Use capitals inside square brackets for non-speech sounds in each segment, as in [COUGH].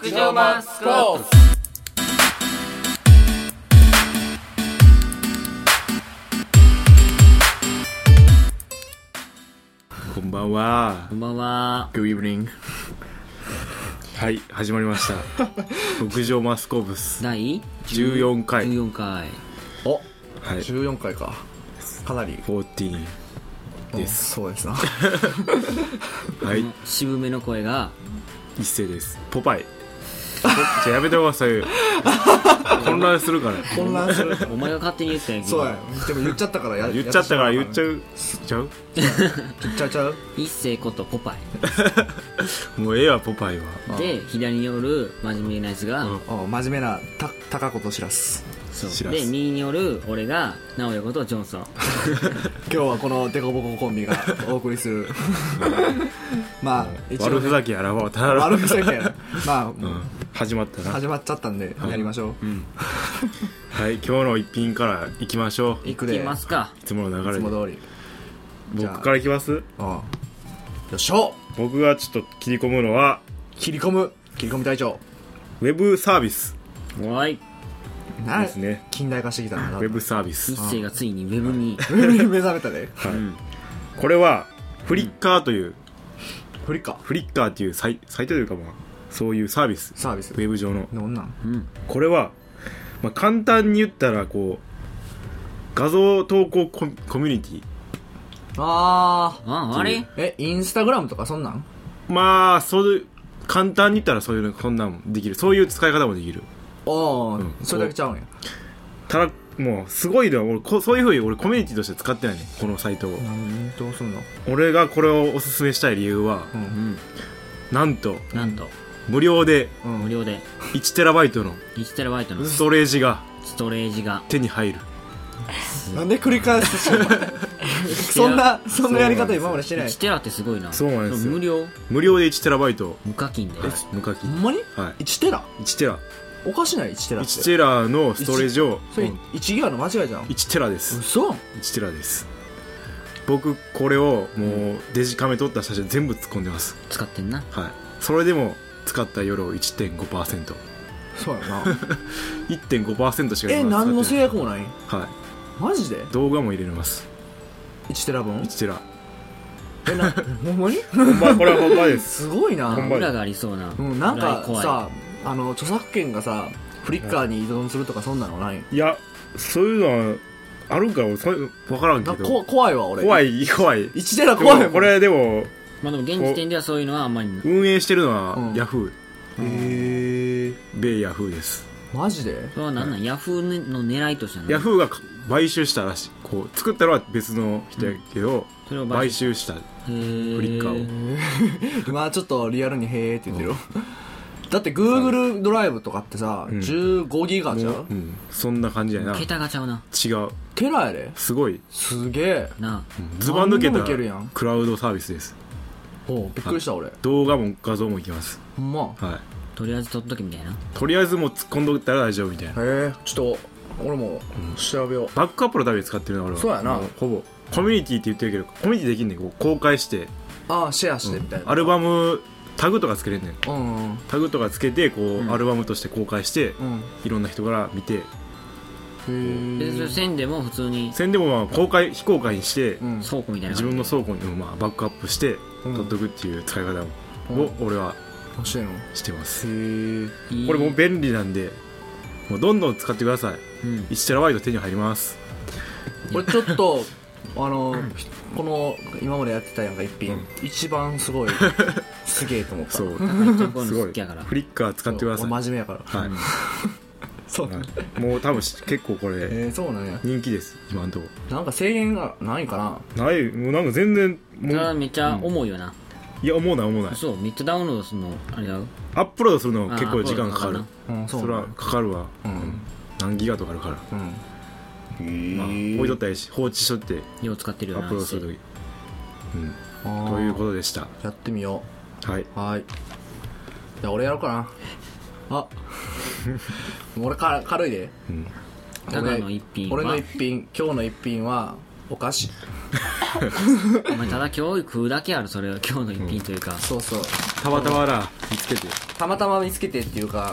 極上マスコープ。こんばんは。こんばんは。Good evening. はい始まりました。[LAUGHS] 極上マスコブス第14回。14回。おはい。14回か。かなり。14です。そうですな。[LAUGHS] はい。渋めの声が、一斉です。ポパイじゃあやめてくださいよ。混乱するから。混乱する。お前が勝手に言ったやんけそうや。でも言っちゃったからや言っちゃったから言っちゃううちゃう？言っちゃうちゃう？一世ことポパ [LAUGHS] もうええわポパイは。イ。で、左におる真面目なやつが、うん。お真面目なた高子としらすそう。知らずで、右におる俺が、直哉ことジョンソン。[LAUGHS] 今日はこのデコボココンビがお送りする。[LAUGHS] まあ一応悪ねふざけやらばたら悪ふざけや。まあ、うん始まったな。始まっちゃったんでやりましょう、うん。はい今日の一品からいきましょう。いいくで。いきますか。つもの流れで。いつも通り。僕からいきます？あ。あ。よっしょ僕がちょっと切り込むのは？切り込む。切り込み隊長。ウェブサービス。おい。なですね。近代化してきたんだウェブサービス。一世がついにウェブに、目覚めたねはい、うん。これはフリッカーという、フリッカフリッカーっていうサイサイトというかまあそういうサービス。サービス。ウェブ上の。どんなん？うん。これは、まあ、簡単に言ったらこう画像投稿コミコミュニティ。あああ、あれ？えインスタグラムとかそんなん？まあそういう簡単に言ったらそういうのこんなんもできる。そういう使い方もできる。ああ、うん。それだけちゃうんや。ただもうすごいのは俺こそういうふうに俺コミュニティとして使ってないねこのサイトを。なんどうすんの？俺がこれをおすすめしたい理由はううんん。なんとなんと、無料で。うん無料で。1TB の。1TB の。ストレージが。ストレージが、手に入る。なんで繰り返すの？[LAUGHS] そんなそんなやり方今までしてない。1テラってすごいな。そうなんですよ。無料？無料で 1TB 無課金で。無課金。ほんまに？はい。1テラ？1テラ。おかしない？1テラって。1テラのストレージをそれうん。1ギガの間違いじゃん。1テラです。嘘？1テラです。僕これをもうデジカメ撮った写真全部突っ込んでます。使ってんな。はい。それでも使った夜を1.5%そうやな。[LAUGHS] 1.5%しかえ今何の制約もない？ないはい。マジで？動画も入れれます。1テラ分1テラ。えな [LAUGHS] ほんまに？ほんまこれはほんまです。すごいな。ほんま裏がありそうな。うんなんかさあの著作権がさフリッカーに依存するとかそんなのない？いやそういうのはあるんか俺そういう分からんけど。怖いわ俺。怖い怖い。1テラで怖いもん。もこれでもまあでも現時点ではそういうのはあんまり運営してるのうん。はヤフー。へえ米ヤフーです。マジで？それは何なん。ヤフーの狙いとしては何？ヤフーが買収したらしい。こう作ったのは別の人やけど、それを買収。した。フフリッカーを。[LAUGHS] まあちょっとリアルにへーって言ってるよ。だって Google ドライブとかってさ、うん。15ギガじゃん？うん、そんな感じやな。違桁がちゃうな。う。テラやで。すごい。すげえ。なズバン抜けた何でもいけるやん。クラウドサービスですおびっくりした俺。動画も画像もいきます。ほんま？はい。とりあえず撮っとけみたいな。とりあえずもう突っ込んどったら大丈夫みたいな。へえちょっと俺も調べよう、バックアップのために使ってるな俺は。そうやな。もほぼ。コミュニティって言ってるけどコミュニティできんねんこう公開して。ああシェアしてみたいな、アルバムタグとかつけれんねん。うんうん。タグとかつけてこう、うん。アルバムとして公開してうん。いろんな人から見て。へえ。でそれ線でも普通に。せんでもまあ公開非公開にして、うん。倉庫みたいな自分の倉庫にもまあバックアップしてうん取っとくっていう使い方を、うん。俺は欲しいのへしてますこれもう便利なんでもうどんどん使ってください。うん。1テラバイト手に入ります。これちょっと [LAUGHS] あのこの今までやってたやんか一品、一番すごい [LAUGHS] すげえと思った。そう。すごい。の好きやから。フリッカー使ってください。俺真面目やから。はい、そう。はいもう多分し結構これえー、そうなんや。人気です今のとこ。なんか制限がないかな。ない。もうなんか全然もう。めっちゃ重いよな、いや思うない思うない。そうめっちゃダウンロードするのあれだよアップロードするの結構時間かかる。そうそれはかかるわ、うん。何ギガとかあるから、うん。まあ、置いとったらいいし放置しとってよう使ってるよなアップロードするときうん。あー。ということでした。やってみよはい。うはい。じゃあ俺やろうかなあ。俺か軽いで。うん。ただの一品は。俺の一品今日の一品はお菓子。[LAUGHS] お前ただ今日食うだけあるそれは。今日の一品というか、そうそう。たまたまな見つけて。たまたま見つけてっていうか、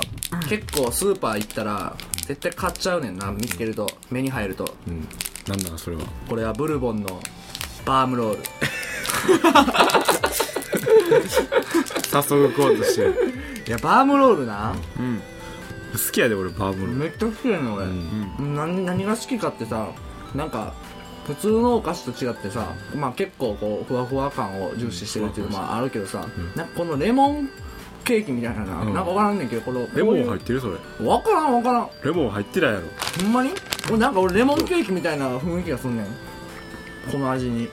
結構スーパー行ったら絶対買っちゃうねんな見つけると目に入ると。うん。なんだそれは。これはブルボンのバームロール [LAUGHS] [LAUGHS] 早速食おうとしてる。いやバームロールな、うん。好きやで俺バームローめっちゃ好きやねん俺、何何が好きかってさなんか普通のお菓子と違ってさ、まあ、結構こうふわふわ感を重視してるっていうのもあるけどさ、なんかこのレモンケーキみたいなな、うん。なんか分からんねんけどこのレモン入こってるそれ。分からん分からん。レモン入ってないやろ。ほんまに？俺なんか俺レモンケーキみたいな雰囲気がすんねん。この味に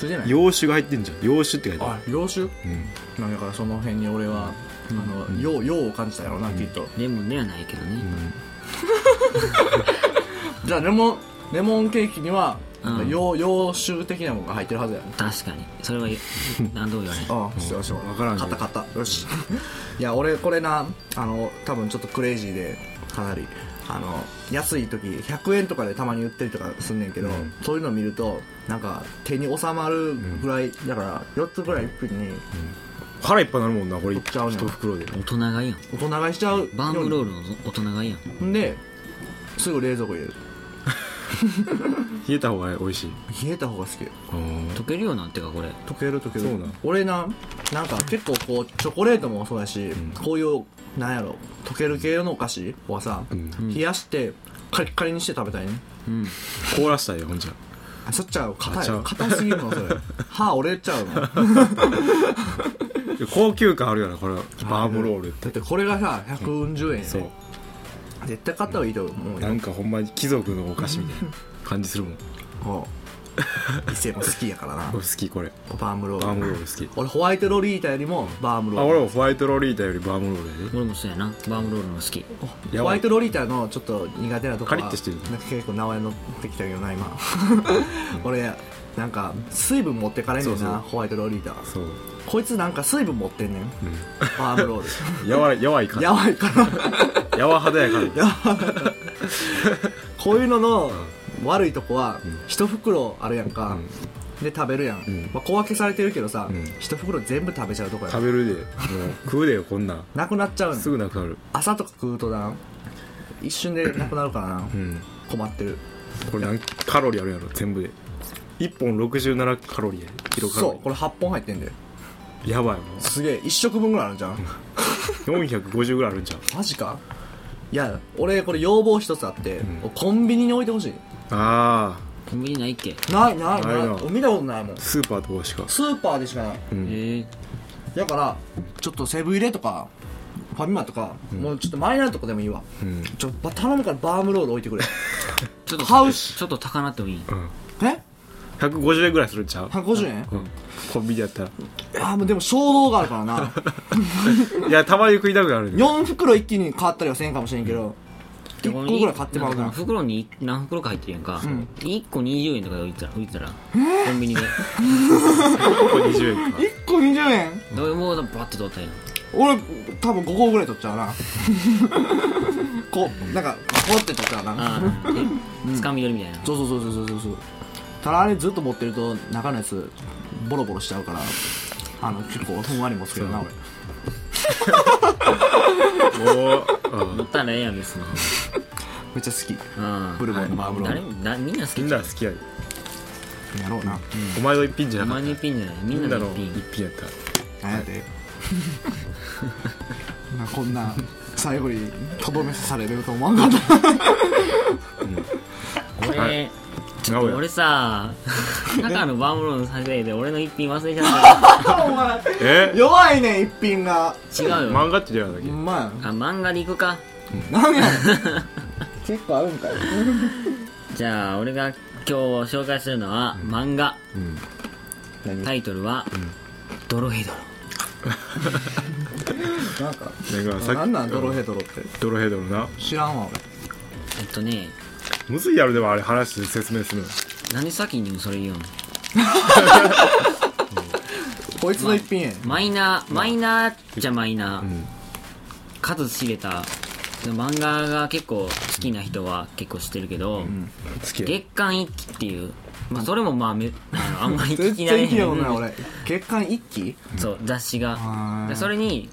ついてない？洋酒が入ってんじゃん。洋酒って書いてああ洋酒？るうん。なんだからその辺に俺は、あの洋洋を感じたやろな、きっと。レモンではないけどね、[LAUGHS] じゃあレモンレモンケーキには、うん。洋洋酒的なものが入ってるはずやね。確かに。それは何度も言われああよしよしわからんけど買った買ったよし。いや俺これなあの多分ちょっとクレイジーでかなりあの安い時100円とかでたまに売ってるとかすんねんけど、うん。そういうの見るとなんか手に収まるぐらい、だから4つぐらい一気に腹いっぱいになるもんなこれ。いっちゃうねん。一袋で。大人がいいやん。大人買いしちゃうバームロールの大人がいいやん。ん。ですぐ冷蔵庫入れる。[LAUGHS] 冷えた方が美味しい。冷えた方が好き。うん。溶けるようなんてかこれ。溶ける溶ける。そうなん。俺ななんか結構こうチョコレートもそうだし、こういうなんやろ溶ける系のお菓子？はさ、ん。冷やしてカリッカリにして食べたいね。うん。凍らしたいよほんじゃ。あそっちゃう？硬い。あちゃう。硬すぎるのそれ。[LAUGHS] 歯折れちゃうの。だ高級感あるよなこれ。バームロールって。ってこれがさ140円やそう。ね絶対買った方がいいと思うよ。なんかほんまに貴族のお菓子みたいな感じするもん。こう伊勢も好きやからな。俺好きこれ。バームロール。バームロール好き。俺ホワイトロリータよりもバームロール。あ俺もホワイトロリータよりバームロールやで。俺もそうやな。バームロールも好き。ホワイトロリータのちょっと苦手なとこはカリッとしてるな。んか結構名前乗ってきたけどな今。俺なんか水分持ってかれんねんなそうそう。ホワイトロリータ。そう。こいつなんか水分持ってんねん、バームロール。やわいやわいからやばいからやわ肌やから。こういうのの悪いとこは一袋あるやんか、で食べるやん、ん。まあ、小分けされてるけどさ、ん。一袋全部食べちゃうとこや。食べるで。もう食うでよこんなん。なくなっちゃうの。すぐなくなる。朝とか食うとな一瞬でなくなるからな、うん。困ってる。これ何カロリーあるやろ全部で。1本67カロリーやで。キロカロそうこれ8本入ってんで。リーやばい。もすげえ。1食分ぐらいあるじゃんう [LAUGHS] 450ぐらいあるんじゃんマジか？いや俺これ要望一つあって、コンビニに置いてほしいああコンビニないっけないない。ないないな見たことないもん。スーパーとかしか。スーパーでしかない。うん。ええだからちょっとセブン入れとかファミマとか、もうちょっとマイナーなとこでもいいわ、うん。ちょば頼むからバームロール置いてくれ。ちょっと買うしちょっと高なってもいい？うん。え？150円ぐらいするんちゃう？150円？うん。コンビニやったら。あーもうでも衝動があるからな。[LAUGHS] いやたまに食いたくなる。ね4袋一気に買ったりはせんかもしれんけど1個ぐらい買ってもらうな。なん袋に何袋か入ってるやんか、ん。1個20円とかで置いてたら置いてたら、コンビニで。20円か。1個20円？で俺もうバッて取ったや。ん俺多分5個ぐらい取っちゃうな。[LAUGHS] こうなんかこうって取っちゃうな。[LAUGHS] つかみ取りみたいな。そうそうそうそうそうそう。ただあれずっと持ってると中のやつボロボロしちゃうからあの結構ふんわり持つけどな俺おー。あ持ったらええやん別にめっちゃ好き。うん。ブルボンのバームロール誰だみんな好き。みんな好きや。でやろうな。お前の一品じゃおなかった。前の一品じゃない。みんみんなのなの一品。一品やった。なんやで？まあこんな最後にとどめされると思わんかった。俺、はいちょっと俺さ [LAUGHS] 中のバームロールの撮影で俺の一品忘れちゃっお前。え？弱いね一品が。た違うよ。漫画って言うだけ？まや。あ漫画でいくか。なんや [LAUGHS] 結構あるんかい。じゃあ俺が今日紹介するのは漫画、何？タイトルは「ドロヘドロ。[LAUGHS] なんかななんドロヘドロって？ドロヘドロな。知らんわ」えっとねむずいやろでもあれ話して説明するの。なんで先にそれ言うの？俺 [LAUGHS] こいつの一品やマイナーマイナーじゃマイナー、ん。数知れた漫画が結構好きな人は結構知ってるけど、好きや。月刊一期っていうまあ、それもまあめ [LAUGHS] あのあんまり聞全きないん俺。月刊一期？そう雑誌が。あー。でそれに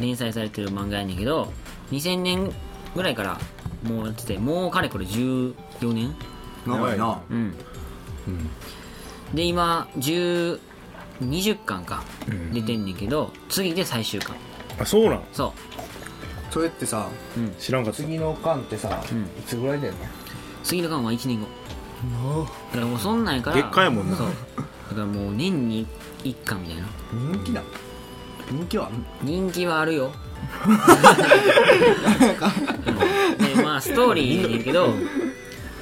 連載されてる漫画やねんけど2000年ぐらいからもうやっててもうかれこれ14年？長いな。うん、で今10 20巻か出てんねんけど、次で最終巻。あそうなん？そそれってさう、うん、知らんかった。次の巻ってさうん。いつぐらいだよね？次の巻は1年後。だからもうそんなんやから月間やもんな。そう。だからもう年に1巻みたいな。人気だ。人気は人気はあるよ。うんで [LAUGHS] まあストーリーやけど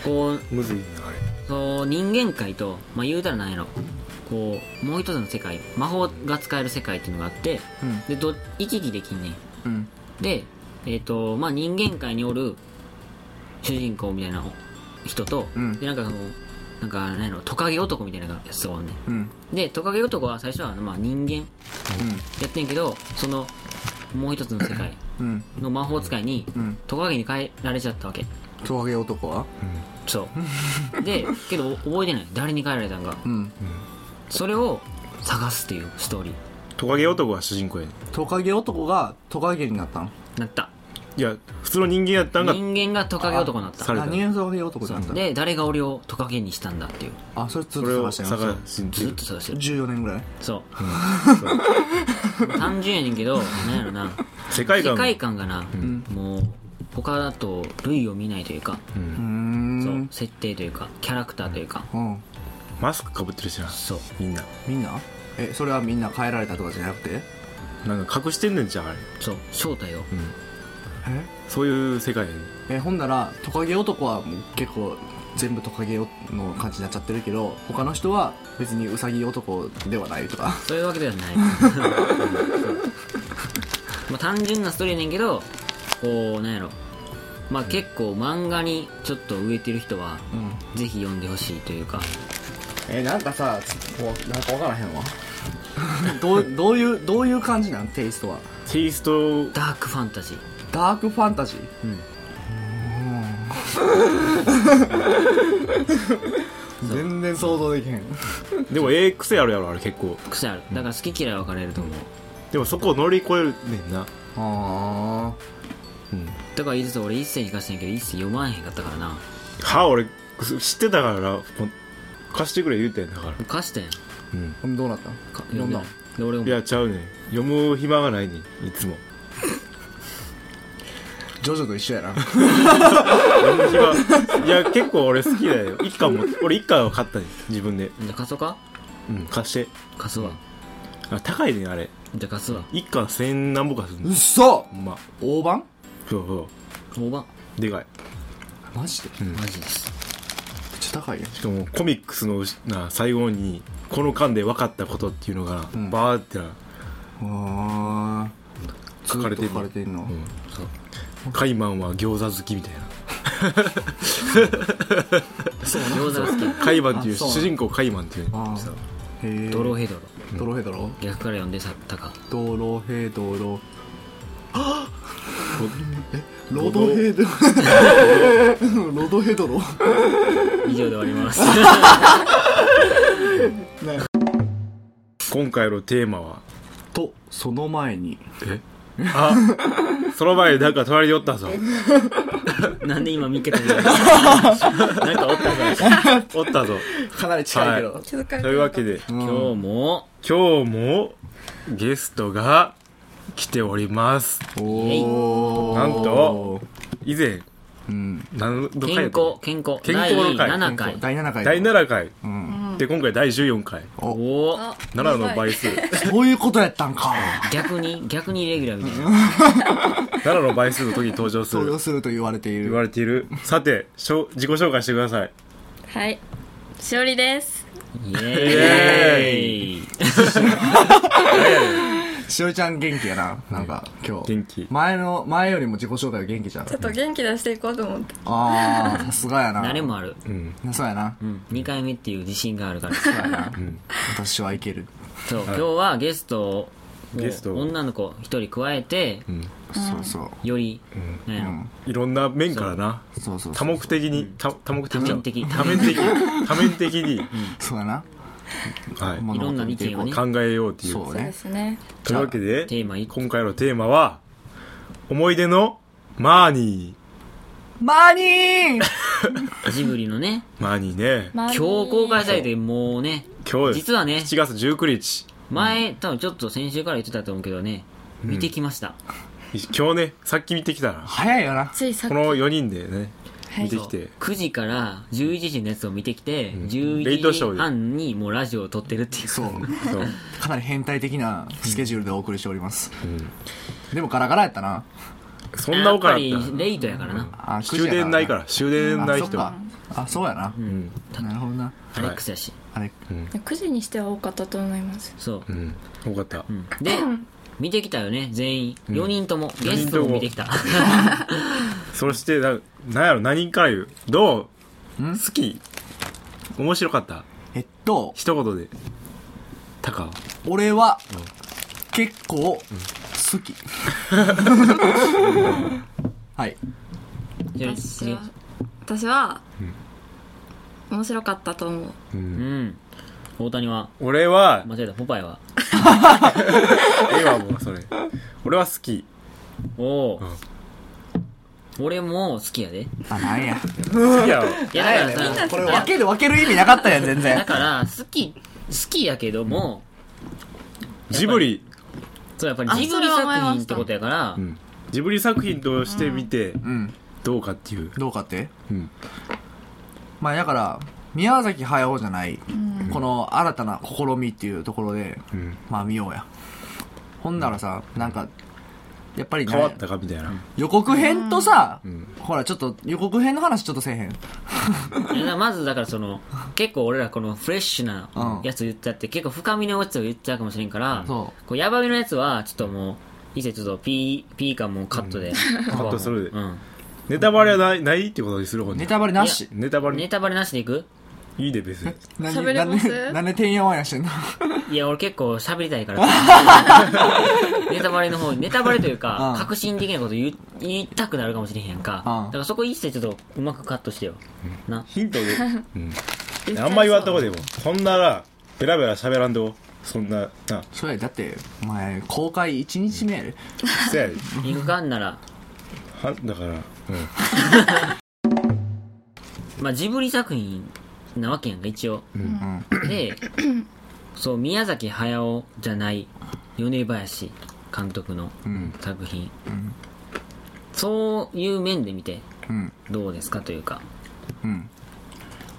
こうむずいなあれそう人間界と、まあ、言うたらなんやろ。こうもう一つの世界魔法が使える世界っていうのがあってうん。でど行き来できんねん。うん。でえっ、とまあ人間界におる主人公みたいな人と、うん。でなんかそのなんか何やろトカゲ男みたいなやつがおんねん。うん。でトカゲ男は最初はまあ人間やってんけどそのもう一つの世界うん。の魔法使いにうん。トカゲに変えられちゃったわけ。トカゲ男は？そう。でけど覚えてない。誰に変えられたんか。うん。それを探すっていうストーリー。トカゲ男が主人公やねトカゲ男がトカゲになったん？なった。いや普通の人間やったんが人間がトカゲ男になった。された。あ人間トカゲ男になった。で誰が俺をトカゲにしたんだっていう。あそれずっと探してる探しにずっと探してる。14年ぐらい？そう。単純やねんけどなんやろな。世世界観。界観がな、ん。もう他だと類を見ないというか、そう。設定というかキャラクターというか。うん。マスクかぶってるしな。そう。みんな。みんな？えそれはみんな変えられたとかじゃなくて？なんか隠してんねんじゃんあれ。そう。正体を。えそういう世界。えほんならトカゲ男はもう結構全部トカゲの感じになっちゃってるけど他の人は別にウサギ男ではないとか。そういうわけではない。[LAUGHS] まあ単純なストーリーやねんけどこうなんやろ。まあ結構漫画にちょっと植えてる人はうん。ぜひ読んでほしいというか。えなんかさもうなんか分からへんわ。[LAUGHS] どうどういうどういう感じなん？テイストは。テイスト。ダークファンタジーダークファンタジー。うん。[LAUGHS] 全然想像できへん。[LAUGHS] でもええ癖あるやろあれ結構。癖ある。だから好き嫌い分かれると思う。でもそこを乗り越えるねんな。あうん。だから言いつつ俺一世に貸してんけど一世読まへんかったからな。は俺知ってたからな。こ貸してくれ言うてんだから。貸したやん。うん。あどうなったん？か読んだ。俺も。いやちゃうねん。読む暇がないねんいつも [LAUGHS] ジョジョと一緒やな。いや結構俺好きだよ。一巻も俺一巻は買ったねん自分で。じゃあ貸そうか？うん貸して。貸すわ。あ高いねんあれ。じゃあ貸すわ。一巻千何ぼかするうっそほんま。大判？そうそ大判？うでかい。マジで？めっマジです。ちゃ高いよしかもコミックスのな最後にこの間で分かったことっていうのが、うん。バーってな、ああ書かれてんの。書かれてんの、うんカイマンは餃子好きみたいな。餃子が好き。カイマンっていうあそう主人公カイマンっていう。へえ。ドロヘドロ。ドロヘドロ？逆から読んで去ったかドロヘドロ。ロドヘドロ。[LAUGHS] ロドヘドロ。以上で終わります。今回のテーマは？とその前に。え？あその前になんか隣におったぞ。[LAUGHS] なんで今見っけたんじゃなんかおったぞ。おったぞ。かなり近いけど、気づかれというわけでうん今日も？今日もゲストが来ております。おーなんと以前うん。何度健回やった康健康。健康の回。第7回。第7回第7回。うんで今回第14回。お。おあ7の倍数。そういうことやったんか。逆に逆にレギュラーみたいな。[LAUGHS] 7の倍数の時に登場する。登場すると言われてい言わるれている。さてしょ自己紹介してください。はい。しおりです。イエーイ [LAUGHS] しおりちゃん元気やな。[LAUGHS] なんか今日。元気。前の前よりも自己紹介が元気じゃん。ちょっと元気出していこうと思って。ああさすがやな。慣れもある。うん。そうやな。うん。2回目っていう自信があるから。そうやな。うん。私はいける。そう今日はゲストうゲスト女の子一人加えてうん。そうそう。より、なん。やろうんいろんな面からな。そう。そう多目的に多多目的多面的。多面的。[LAUGHS] 多面的に、そうやなはい、物事を見ていこういろん考えようっていうそうですね。というわけでテーマい今回のテーマは思い出のマーニマーニー! [LAUGHS] ジブリのね。ーマーニーね。今今日公開されてもうね。今日実はね7月19日。前多分ちょっと先週から言ってたと思うけどね見てきました、今日ねさっき見てきたら。早いよな。ついさっき。この4人でね。はい見てきて。9時から11時のやつを見てきて、11レイトショーで時半にもうラジオを撮ってるっていう。そう。そう、[LAUGHS] かなり変態的なスケジュールでお送りしております、うん。でもガラガラやったな。そんなおかやっぱりレイトやからな、あ9時終や電ないから終電ない人。あそっか。あそうやな、うん。なるほどな。アレックスやし、あれ9時にしては多かったと思います。そう。う、ん。多かった。うん。で [LAUGHS] 見てきたよね全員。4人とも、ゲストもも見てきた。[LAUGHS] そしてななんやろ何から言う？どう？好き？面白かった？えっと。一言で。タカ俺は結構好き、[LAUGHS] はい。私は私は面白かったと思う。ううんん大谷は？俺は間違えた。ポパイは？[LAUGHS] 今もうそれ。俺は好き。おお、俺も好きやで。あなんや。好きやろいやだからさこれ分ける分ける意味なかったやん全だ然から好き好きやけども、ジブリ、そうやっぱりあジブリ作品ってことやから、うん、ジブリ作品として見てうん。どうかっていう、どうかって？うん。まあだから宮崎駿じゃない、この新たな試みっていうところでうん、まあ見ようや。ほんならさなんかやっぱりね変わったかみたいな、予告編とさ、ん。ほらちょっと予告編の話ちょっとせえへん。[LAUGHS] まずだからその結構俺らこのフレッシュなうん。やつ言っちゃって、結構深みのやつを言っちゃうかもしれんからそこうヤバめのやつはちょっともう以前ちょっとピーピー感もカットで、[LAUGHS] カットするで。うん。ネタバレはないないってことにする方に。ネタバレなし。ネタバレネタバレなしでいく？いいで別に。何喋れます？なんでなんでてんやわんやしてんの？いや俺結構喋りたいから。[LAUGHS] [LAUGHS] ネタバレの方ネタバレというか、うん革新的なこと言う言いたくなるかもしれへんか、うんだからそこ一切ちょっとうまくカットしてよ、な。ヒントで、[LAUGHS] うん、あんま言わんとこでも。そんならベラベラ喋らんとそんなな。それだってお前公開1日目やで。せやで。行くかんなら。はだから、うん、まあジブリ作品なわけやんか一応。うんでそう宮崎駿じゃない米林監督のうん。作品、ん。そういう面で見てうん。どうですかというか。うん。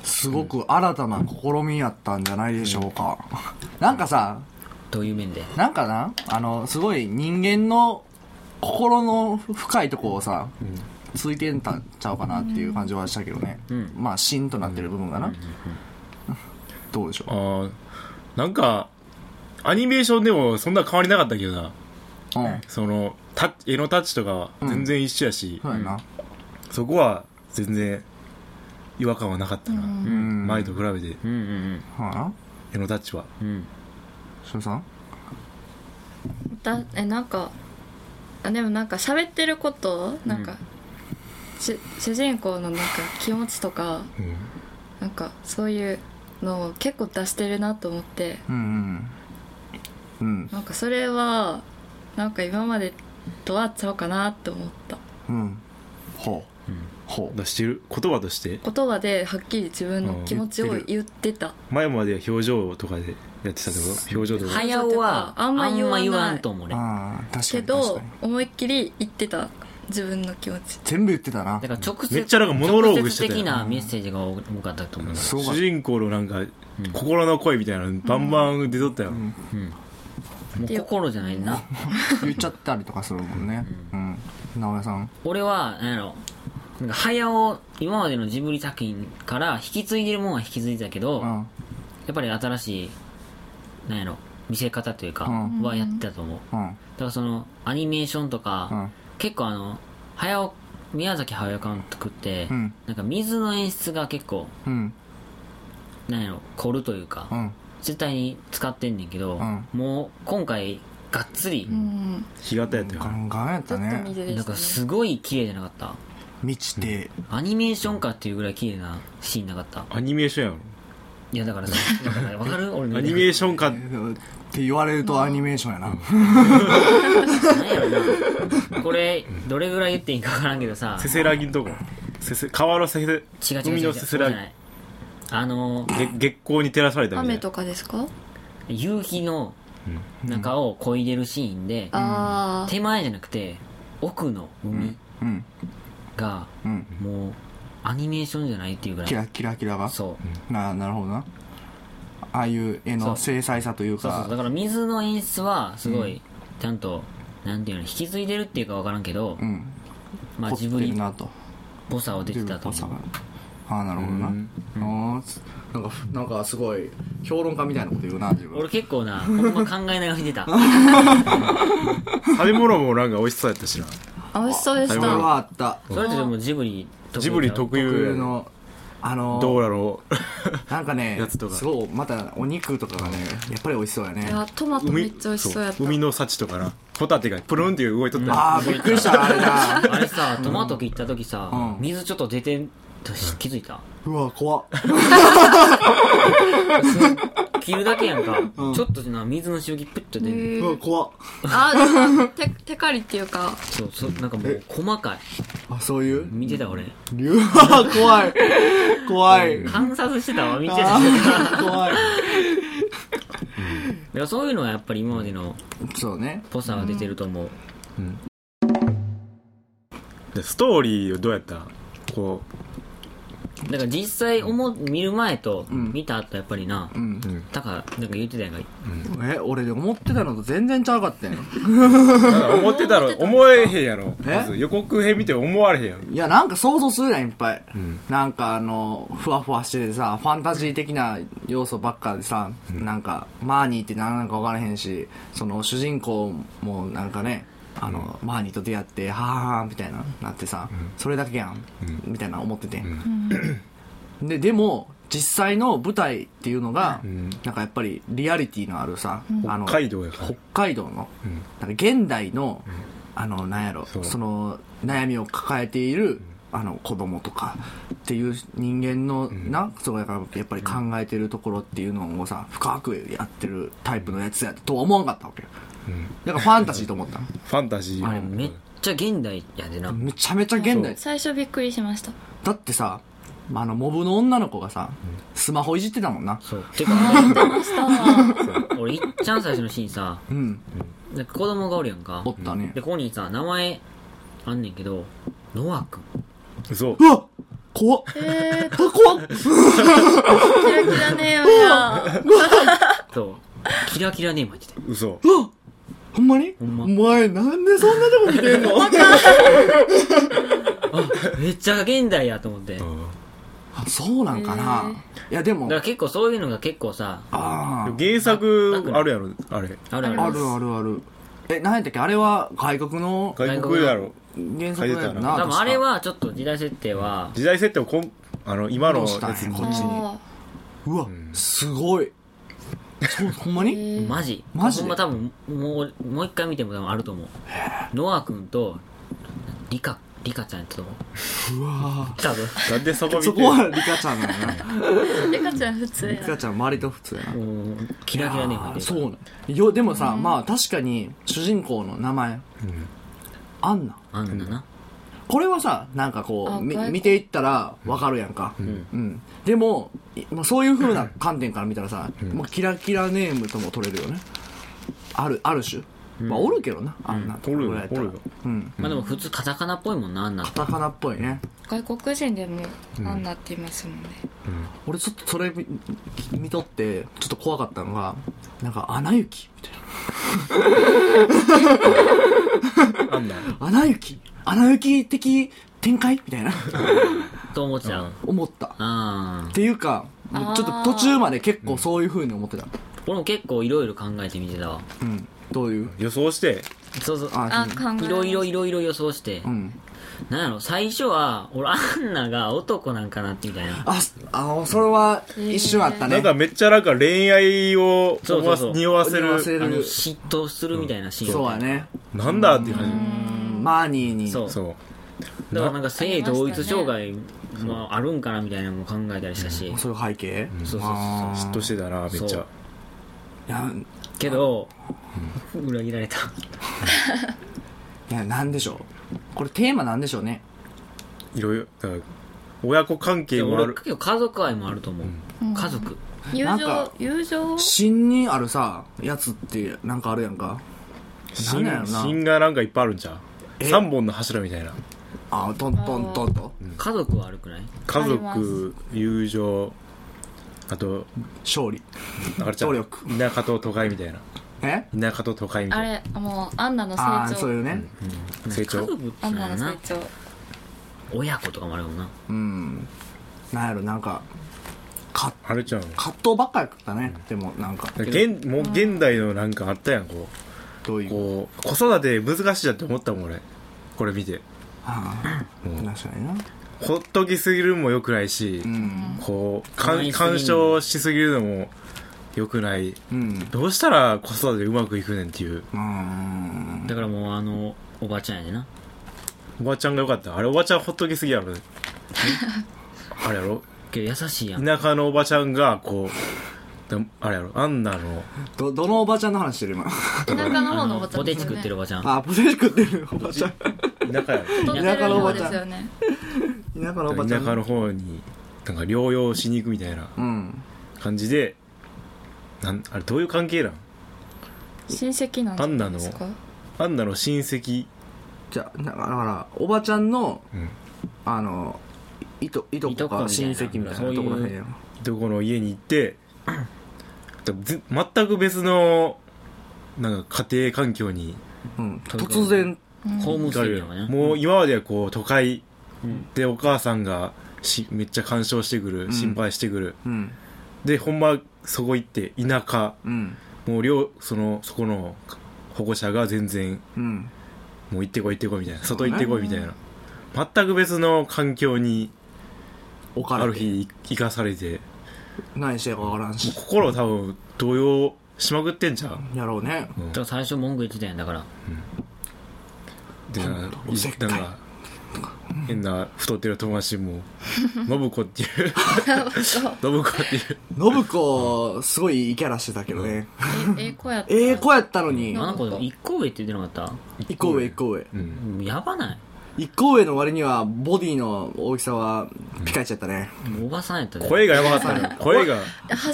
すごく新たな試みやったんじゃないでしょうか、なんかさどういう面で？なんかなあのすごい人間の心の深いとこをさ、ついてんたんちゃうかなっていう感じはしたけどね、うん。まあ芯となってる部分がな、どうでしょあーなんかアニメーションでもそんな変わりなかったけどな。ううん。そのタッ絵のタッチとかは全然一緒やし、そうやな。そこは全然違和感はなかったな、うん。前と比べて。うんうんはあな。絵のタッチは。うん。うんしょさん？だえなんかあでもなんか喋ってることなんか、し主人公のなんか気持ちとかうん。なんかそういうのを結構出してるなと思って。うんうんうん。なんかそれはなんか今までとはちゃうかなって思った。うん。ほう、ほ出してる？言葉として？言葉ではっきり自分の気持ちを言ってた。前までは表情とかでやってたけど表情とか。早尾はあんまま言言わない。わんと思うねけ確ど思いっきり言ってた自分の気持ち。全部言ってたな。だから直接めっちゃなんかモノローグしてたよ。直接的なメッセージが多かったと思う。すごか。っ主人公のなんか心の声みたいなのバンバン出とったよ、もう心じゃないな。た言っちゃったりとかするもんね。うん。直江さん。俺は何やろ。なんか早尾今までのジブリ作品から引き継いでるもんは引き継いでたけど、うん。やっぱり新しいなんやろ見せ方というかうん。はやってたと思う、だうん。からそのアニメーションとか、うん結構あの早尾宮崎駿監督って、うん。なんか水の演出が結構うん。なんやろ凝るというか、うん。絶対に使ってんねんけど、うん。もう今回がっつりうん。干潟やったよガンガンやったね。なんかすごい綺麗じゃなかった。満ちて。アニメーションかっていうぐらい綺麗なシーンなかった。アニメーションやろ。いやだからさわかる？俺のアニメーションか [LAUGHS] って言われるとアニメーションやな。[LAUGHS] これどれぐらい言っていいか分からんけどさ。せせらぎんとこ。せせ川のせせ違う違う海違う違う。のせせらぎ。あのげ月光に照らされたみたいな。雨とかですか？夕日の中を漕いでるシーンで、ああ手前じゃなくて奥の海うん。がうん。もうアニメーションじゃないっていうぐらい。キラキラキラが？そう。ななるほどなああいう絵の精細さというか。そうそうだから水の演出はすごいちゃんと、なんていうの引き継いでるっていうか分からんけど、うん。まあジブリっるなと。ぽさを出てたと思う。ああなるほどな、うん。なんかなんかすごい評論家みたいなこと言うな自分。俺結構なほんま考えながら見てた。[LAUGHS] 食べ物もなんか美味しそうやったしな。美味しそうでしそれ食べ物た。はあった。それってでもジブリ特有ジブリ特有のあのどうやろなんかねやつとか。すごいまたお肉とかがねやっぱり美味しそうやね。いやトマうトめっちゃ美味しそうやった。海の幸とかな。ホタテがプルンって動いとったああびっくりしたあれな。あれさトマト切った時さ、うん。水ちょっと出てんとし気づいた？うわ怖っ [LAUGHS] 切るだけやんか、ちょっとな水のしぶきプッと出る、うわ怖っ。あーでも [LAUGHS] テテカリっていうか。そうそうなんかもう細かい。あそういう？見てた俺。うわ [LAUGHS] 怖い。怖い。観察してたわ見てた。あだー怖い。からそういうのはやっぱり今までのそうね。ぽさが出てると思う、でストーリーをどうやったこだから実際思う見る前とん。見た後やっぱりな、うん。う、うん、だからなんか言ってたやんか。え俺で思ってたのと全然ちゃうかったんよなんか思ってたろ思えへんやろ。え？まず。予告編見て思われへんやろ。いやなんか想像するやんいっぱい、ん。なんかあのふわふわしててさファンタジー的な要素ばっかでさ、なんかマーニーって何なのか分からへんしその主人公もなんかねあの、マーニーと出会ってはーはーみたいななってさ、それだけやん、みたいな思ってて、ででも実際の舞台っていうのが、ん。なんかやっぱりリアリティのあるさ、あの北海道やから。北海道の、うん。なんか現代の、あのなんやろその悩みを抱えている、あの子供とかっていう人間の、なそうやからやっぱり考えてるところっていうのをさ深くやってるタイプのやつやとは思わんかったわけようん。だからファンタジーと思った？のファンタジー。あれめっちゃ現代やでな、めちゃめちゃ現代。最初びっくりしました。だってさあのモブの女の子がさスマホいじってたもんな。そう。てかました俺いっちゃん最初のシーンさうん。なんか子供がおるやんか。おったね。でここにさ名前あんねんけどノア君。そう。うわ怖っ！えー、あ [LAUGHS] 怖っ！キラキラネームやそう。キラキラネーム入ってて嘘。うわほんまに？お前なんでそんなとこ見てんの？[LAUGHS] あめっちゃ現代やと思って。あそうなんかな、いやでも。ら結構そういうのが結構さ原作あるやろ？あれ。あるある。あるある。あるえ何やったっけ？あれは外国の外国やろ。原作のやな。多分あれはちょっと時代設定は時代設定をこんあの今のやつどうしたんや？こっちに。あうわ、すごいそうほんまに、マジ。マジ？でほんま多分もうもう一回見ても多分あると思う。ノア君とリカリカちゃんやったと思う。うわ多分。なんでそこ見てそこはリカちゃんなんやな。リカちゃん普通やリカちゃん割と普通やな。もうキラキラネーム入ってる。そうなん。よでもさ、まあ確かに主人公の名前、あん。なあんななこれはさなんかこう見ていったらわかるやんか、うん。でもいまあそういう風な観点から見たらさ、もうキラキラネームとも取れるよね。あるある種、まあおるけどなあんなおるよぐらいやったら。うん。まあでも普通カタカナっぽいもんなあんなカタカナっぽいね外国人でもあんなって言いますもんね、俺ちょっとそれ見見とってちょっと怖かったのがなんか「アナ雪」みたいな。な「アナ雪」「アナ雪的展開?」みたいな。と思っちゃう思った。っていうかちょっと途中まで結構そういう風に思ってた。俺も結構いろいろ考えてみてたわ。うん。どういう？予想して。そうそう。ああ考えいろいろ。いろいろ予想して。うんなんやろ最初は俺アンナが男なんかなってみたいな。ああのそれは一瞬あったね。なんかめっちゃなんか恋愛をそうそうそう。匂わせる匂わせる。あの嫉妬するみたいなシーンそうやね。なんだっていう感うん。マーニーに。そう。じそう。だからなんか性同一障害もあるんかなみたいなのも考えたりしたし、そういう背景？そうそうそうあー。嫉妬してたなめっちゃ。そういやけど、裏切られた。[LAUGHS] いやなんでしょうこれテーマなんでしょうね。いろいろだから親子関係もある。家族愛もあると思う、うん。家族。友なんか情友情？芯にあるさやつってなんかあるやんか。なんなんやろな。芯がなんかいっぱいあるんちゃう？え？3本の柱みたいな。あトントントンと家族は悪くない？家ありま族友情あと勝利。あれちゃう。努力。田舎と都会みたいなえ？田舎と都会みあたい。なれもうアンナの成ああ長そういうね成長？家族ってアンナの成長親子とかもあるもんな。うん。なんやろなんかかあれちゃう？葛藤ばっかりだったね。でもなんか。現もう現代のなんかあったやんこう。どういう？こう子育て難しいだって思ったもん俺。これ見て。あうん。あ確かにな。ほっときすぎるのも良くないし、うん。こうかん可愛すぎる。干渉しすぎるのも良くない。うん。どうしたら子育てうまくいくねんっていう。うん。だからもうあのおばちゃんやでな。おばちゃんが良かった。あれおばちゃんほっときすぎやろ [LAUGHS] あれやろ。けど優しいやん。田舎のおばちゃんがこうだあれやろ。アンナの。どどのおばちゃんの話してる今？田舎の方のおばちゃんポテチ食ってるおばちゃん。あポテチ食ってるおばちゃん。田舎や田舎のおばちゃん。ですよね。田舎のおばちゃん。田舎の方になんか療養しに行くみたいなうん。感じでなんあれどういう関係なん？親戚なんじゃないですか？アンナの？親戚。じゃあだからだからおばちゃんのうん。あのいといとこかいとこみたいな。親戚みたいなところらへんやん。どこの家に行ってぜ全く別のなんか家庭環境にうん。突然。ホームステイもう今まではこう都会うん。でお母さんがしめっちゃ干渉してくる、ん。心配してくる。うん。でほんまそこ行って田舎。うん。もう両そのそこの保護者が全然うん。もう行ってこい行ってこいみたいな外行ってこいみたいな。全く別の環境にあ置かれて。る日生かされて。何してるかわからんし。心多分動揺しまくってんじゃんやろうね。だから最初文句言ってたやんだから。でなおせっかいなんか変な太ってる友達も [LAUGHS] 信子っていう。信子っていう。信子すごいいいキャラしてたけどね。えええ子やったええ子やったのに。あの子でも1個上って言ってなかった？一個上一個上。うん。やばない？一個上の割にはボディの大きさはピカイチやったね。もうおばさんやったで声がやばかったね。[LAUGHS] 声が。は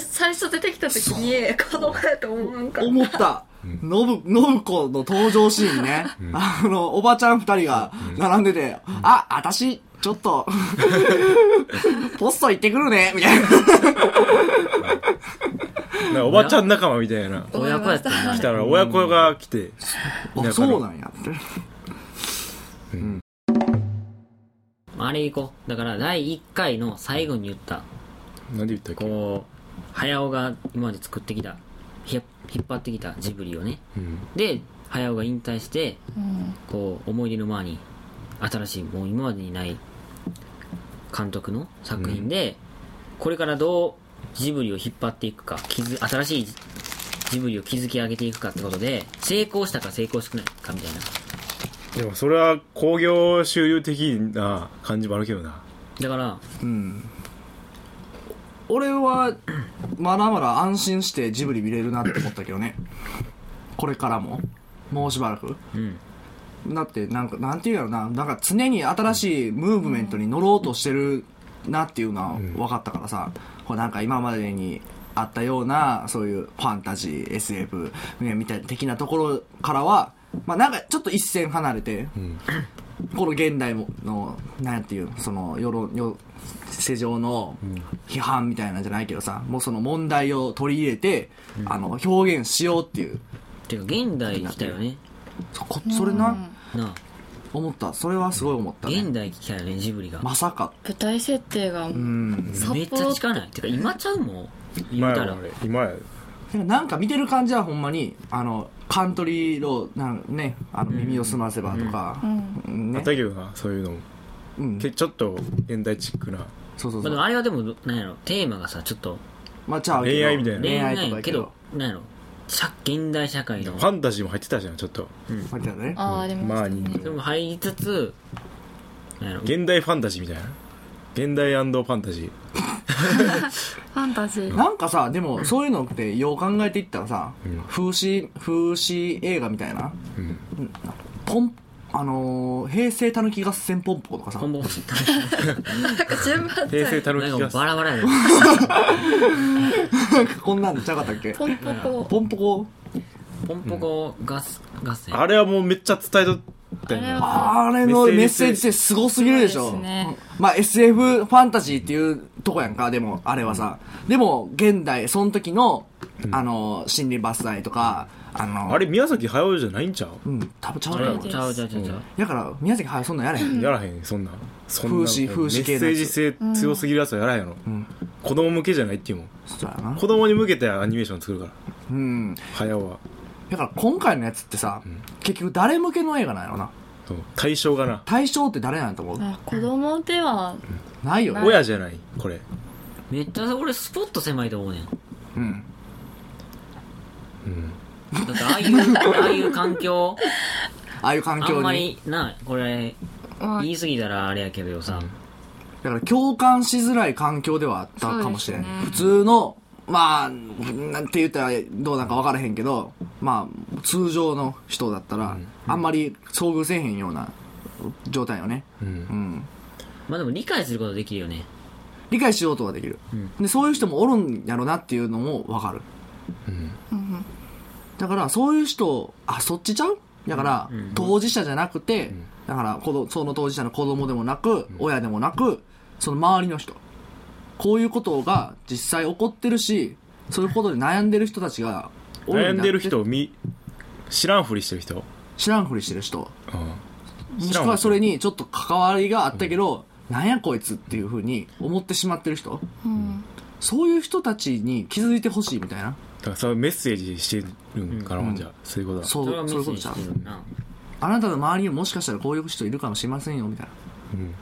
最初出てきた時に子供やと思うんか思った。信信子の登場シーンね、あのおばちゃん二人が並んでて「あ私ちょっと [LAUGHS] ポスト行ってくるね」みたいな。なんかおばちゃん仲間みたいな。親子やったな来たら親子が来てあそうなんやってあれ行こう。だから第1回の最後に言った。何で言ったっけ？こう早尾が今まで作ってきたひ引っ張ってきたジブリをね。うん。で早尾が引退してうん。こう思い出の前に新しいもう今までにない監督の作品で、これからどうジブリを引っ張っていくか築新しいジブリを築き上げていくかってことで成功したか成功してないかみたいなでもそれは興行収入的な感じもあるけどな。だからうん。俺はまだまだ安心してジブリ見れるなって思ったけどね。これからも。もうしばらく。うん。だってなんかなんていうやろな。なんか常に新しいムーブメントに乗ろうとしてるなっていうのは分かったからさ、こうなんか今までにあったようなそういうファンタジー SF ねみたいな的なところからはまあなんかちょっと一線離れて、ん。この現代のなんていうその世論世世上の批判みたいなんじゃないけどさもうその問題を取り入れて、あの表現しようっていう。ていうか現代来たよね。そこそれな、な思った。それはすごい思った、ね、あ現代来たよねジブリが。まさか。舞台設定がうん。めっちゃ近ない？てか今ちゃうもん？言今うたら。や俺。今やなんか見てる感じはほんまにあのカントリーローなんねあの耳を澄ませばとか、うん。ね。あったけどなそういうのも。うん、けちょっと現代チックな。まあ、でそうそう。そうもあれはでもなんやろテーマがさちょっとまあちゃう恋愛みたいな。恋恋愛とかやけどなんやろ社現代社会の。ファンタジーも入ってたじゃんちょっと。まあけどね。ああありまあね。でも入りつつなんやろ。現代ファンタジーみたいな現代ファンタジー。ファンタジー。[LAUGHS] なんかさでもそういうのってよう考えていったらさ、うん。風刺風刺映画みたいなうん。ポンあのー、平成たぬき合戦ポンポコとかさ。ポンポン。なんか順番平成たぬきなんがかバラバラやね。[LAUGHS] こんなんでちゃうかったっけ？ポンポコ。ポンポコ？ポンポコ合合戦。あれはもうめっちゃ伝えとあれのメッセージ性すごすぎるでしょ。ね。まあ SF ファンタジーっていうとこやんかでもあれはさ、でも現代その時のあの森林伐採とかあのあれ宮崎駿じゃないんちゃう？うん。多分ちゃうちゃうやろちゃうちゃうちゃうちゃう。だから宮崎駿そんなんやれへん。やらへんそんなん。そんな風刺メ風刺系ッセージ性強すぎるやつはやらへんやろ、ん。子供向けじゃないっていうもん。そうやな。子供に向けてアニメーション作るから。うん。駿はだから今回のやつってさ、結局誰向けの映画なんやろな。対象がな。対象って誰なんやと思う？あ子供ではないよね。親じゃないこれ。めっちゃ俺スポット狭いと思うねん。うん。うん。だってああいう [LAUGHS] ああいう環境。ああいう環境に。あんまりなこれまあ言い過ぎたらあれやけどさ、だから共感しづらい環境ではあったかもしれん、ね。普通のまあなんて言ったらどうなんか分からへんけどまあ通常の人だったら、あんまり遭遇せえへんような状態よね。うん。うん。まあでも理解することできるよね。理解しようとはできる、ん。でそういう人もおるんやろなっていうのも分かる。うん。うんだからそういう人あそっちちゃう？だから、うん。当事者じゃなくて、だからその当事者の子供でもなく、親でもなくその周りの人こういうことが実際起こってるしそういうことで悩んでる人たちが多い悩んでる人を見知らんふりしてる人？知らんふりしてる人。うん。もしくはそれにちょっと関わりがあったけど、なんやこいつっていうふうに思ってしまってる人。うん。そういう人たちに気づいてほしいみたいな。だからそういうメッセージしてるんかな、うんじゃあそういうことだ。そうそういうことちゃあなたの周りにももしかしたらこういう人いるかもしれませんよみたいうん。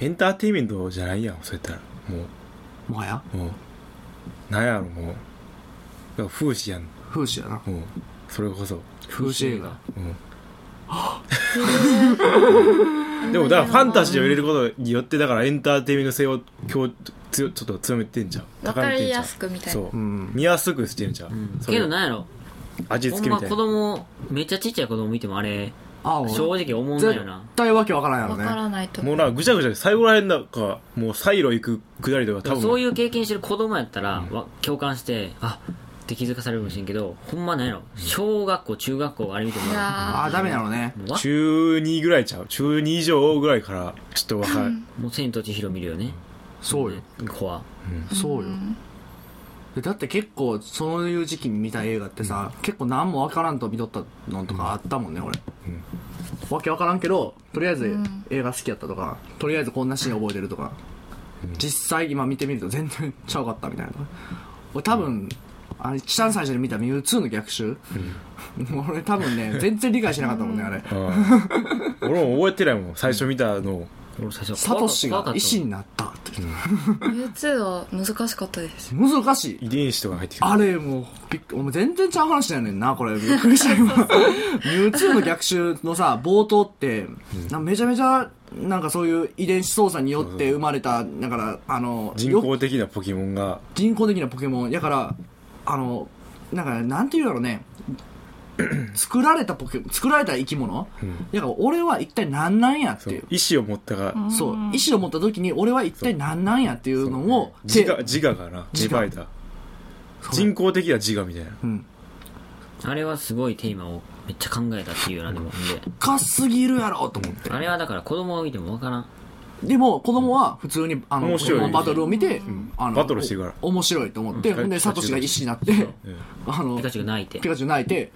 エンターテインメントじゃないやんそうやったらもなもはや？うもう。なんやろもう。だから風刺やん。風刺やな。もう。それこそ。風刺映画。うん。でもだからファンタジーを入れることによってだからエンターテインメント性を今日つよちょっと強めてんじゃんわかりや高めてんじゃんすくみたいなそう、うん。見やすくしてんじゃん、うん。それけどなんやろ？味付けみたいな。供めっちゃちっちゃい子供見てもあれあ正直思うんだ絶よな。対わけわからんやろね。わからないと。も思ううなぐちゃぐちゃで最後らへんなんかもうサイロ行くくだりとか多分。そういう経験してる子供やったら、わ共感してあって気づかされるかもしれんけどほんまなんやろ。小学校中学校あれ見てもいやああダメなのね。もうわ中2ぐらいちゃう。中2以上ぐらいからちょっとわかる、もう千と千尋見るよね。そうよ。子はそうよでだって結構そういう時期に見た映画ってさ、結構何もわからんと見とったのとかあったもんね、俺、わけわからんけどとりあえず映画好きやったとかとりあえずこんなシーン覚えてるとか、実際今見てみると [LAUGHS] 全然ちゃうかったみたいな。俺多分、あれ一番最初に見たミュウツーの逆襲、[LAUGHS] 俺多分ね全然理解しなかったもんねあれ、うん。俺も覚えてないもん。最初見たのサトシが医師になったって言って U2 は難しかったです。難しい。遺伝子とか入ってあれもうお前全然ちゃう話だよねんなこれ。びっくりした今ミュウツーの逆襲のさ冒頭って、めちゃめちゃなんかそういう遺伝子操作によって生まれただからあの人よ工的なポケモンが。人工的なポケモン。やからあのなんかなんていうだろうね作られたポケ作られた生き物、だから俺は一体何なんやっていう。意志を持ったが。そう。意志を持った時に俺は一体何なんやっていうのを自て我自我がな。芽自我生えた人工的な自我みたいな。うん。あれはすごいテーマをめっちゃ考えたっていうようなでもんで。深すぎるやろと思って。あれはだから子供が見てもわからん。でも子供は普通にあのバトルを見て、あのバトルしてるから。お面白いと思って、うん。ほんでサトシが医師になって、あのピカチュウが泣いて。ピカチュウ泣いて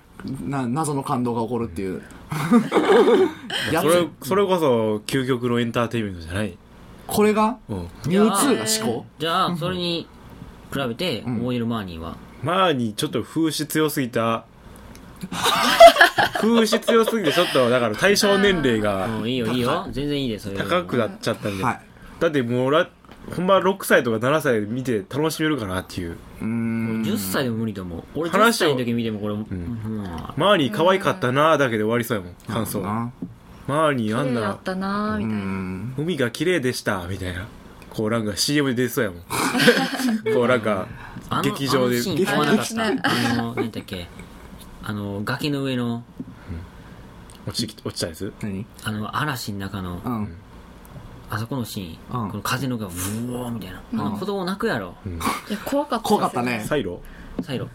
な謎の感動が起こるっていう。[LAUGHS] やそれつそれこそ究極のエンターテインメントじゃない？これが？うん。ミュウツーが思考じゃあそれに比べて、モーエル・マーニーは？マーニーちょっと風刺強すぎた。[LAUGHS] 風刺強すぎてちょっとだから対象年齢がうんいいよいいよ。全然いいでそれ高くなっちゃったんで、はい。だってもう俺はほんま6歳とか7歳で見て楽しめるかなっていう。うーん。10歳でも無理と思う俺10話を歳の時見てもこれ、うん。マーニー可愛かったなーだけで終わりそうやもん感想。なマーニーあんな。ったなーみうたいな、ん。海が綺麗でしたみたいな。こうなんか CM で出そうやもん。[LAUGHS] こうなんか劇場で。あの劇た。場あの何だっけ。あの崖の上の。落ち落ちたやつ？何あの嵐の中の。うんあそこのシーン、うん。この風のがブワーみたいな、あの子供泣くやろ。いや怖かった。怖かったね。サイロサイロ。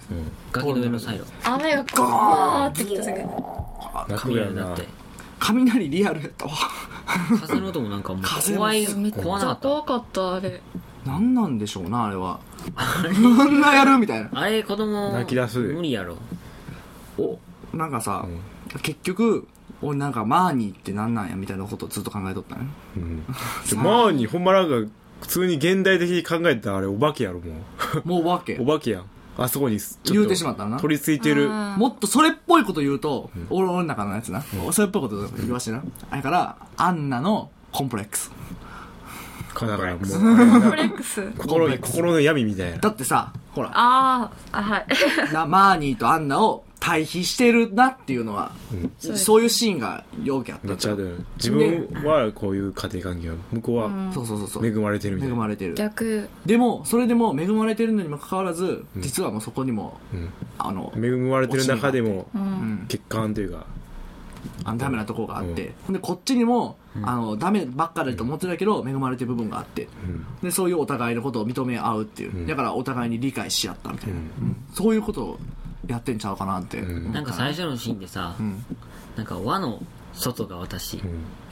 崖の上のサイロ。雨がゴーってきた瞬間泣くやろな。雷だって雷リアルやったわ。風の音もなんかもう風も怖いめっちゃ怖なかった。怖かったあれ。何なんでしょうなあれは。こんなやるみたいな。あれ子供泣き出す無理やろ。おなんかさ、結局俺なんかマーニーってなんなんやみたいなことをずっと考えとったねうん。でマーニーほんまなんか普通に現代的に考えたらあれお化けやろももうわけ。うお化けやん。あそこに言うてしまったな。取り付いてる。もっとそれっぽいこと言うと、俺俺の中のやつな、それっぽいこと言わしてなだからアンナのコンプレックス。だからもうコンプレックス。心心の闇みたいな。だってさほら。あーあはい。なマーニーとアンナを対比してるなっていうのは、そうですそういうシーンがよくあっためっちゃある自分はこういう家庭環境向こうはそうそうそうそう。恵まれてるみたいな。恵まれてる。逆。でもそれでも恵まれてるのにもかかわらず、実はもうそこにも、ん。あの恵まれてる中でもうん。欠陥というか。あのダメなとこがあって、ほんでこっちにも、あのダメばっかりだと思ってたけど恵まれてる部分があって、でそういうお互いのことを認め合うっていう、だからお互いに理解し合ったみたいな、うん。そういうことをやってんちゃうかなって、ん。なんか最初のシーンでさ、ん。なんか輪の外が私、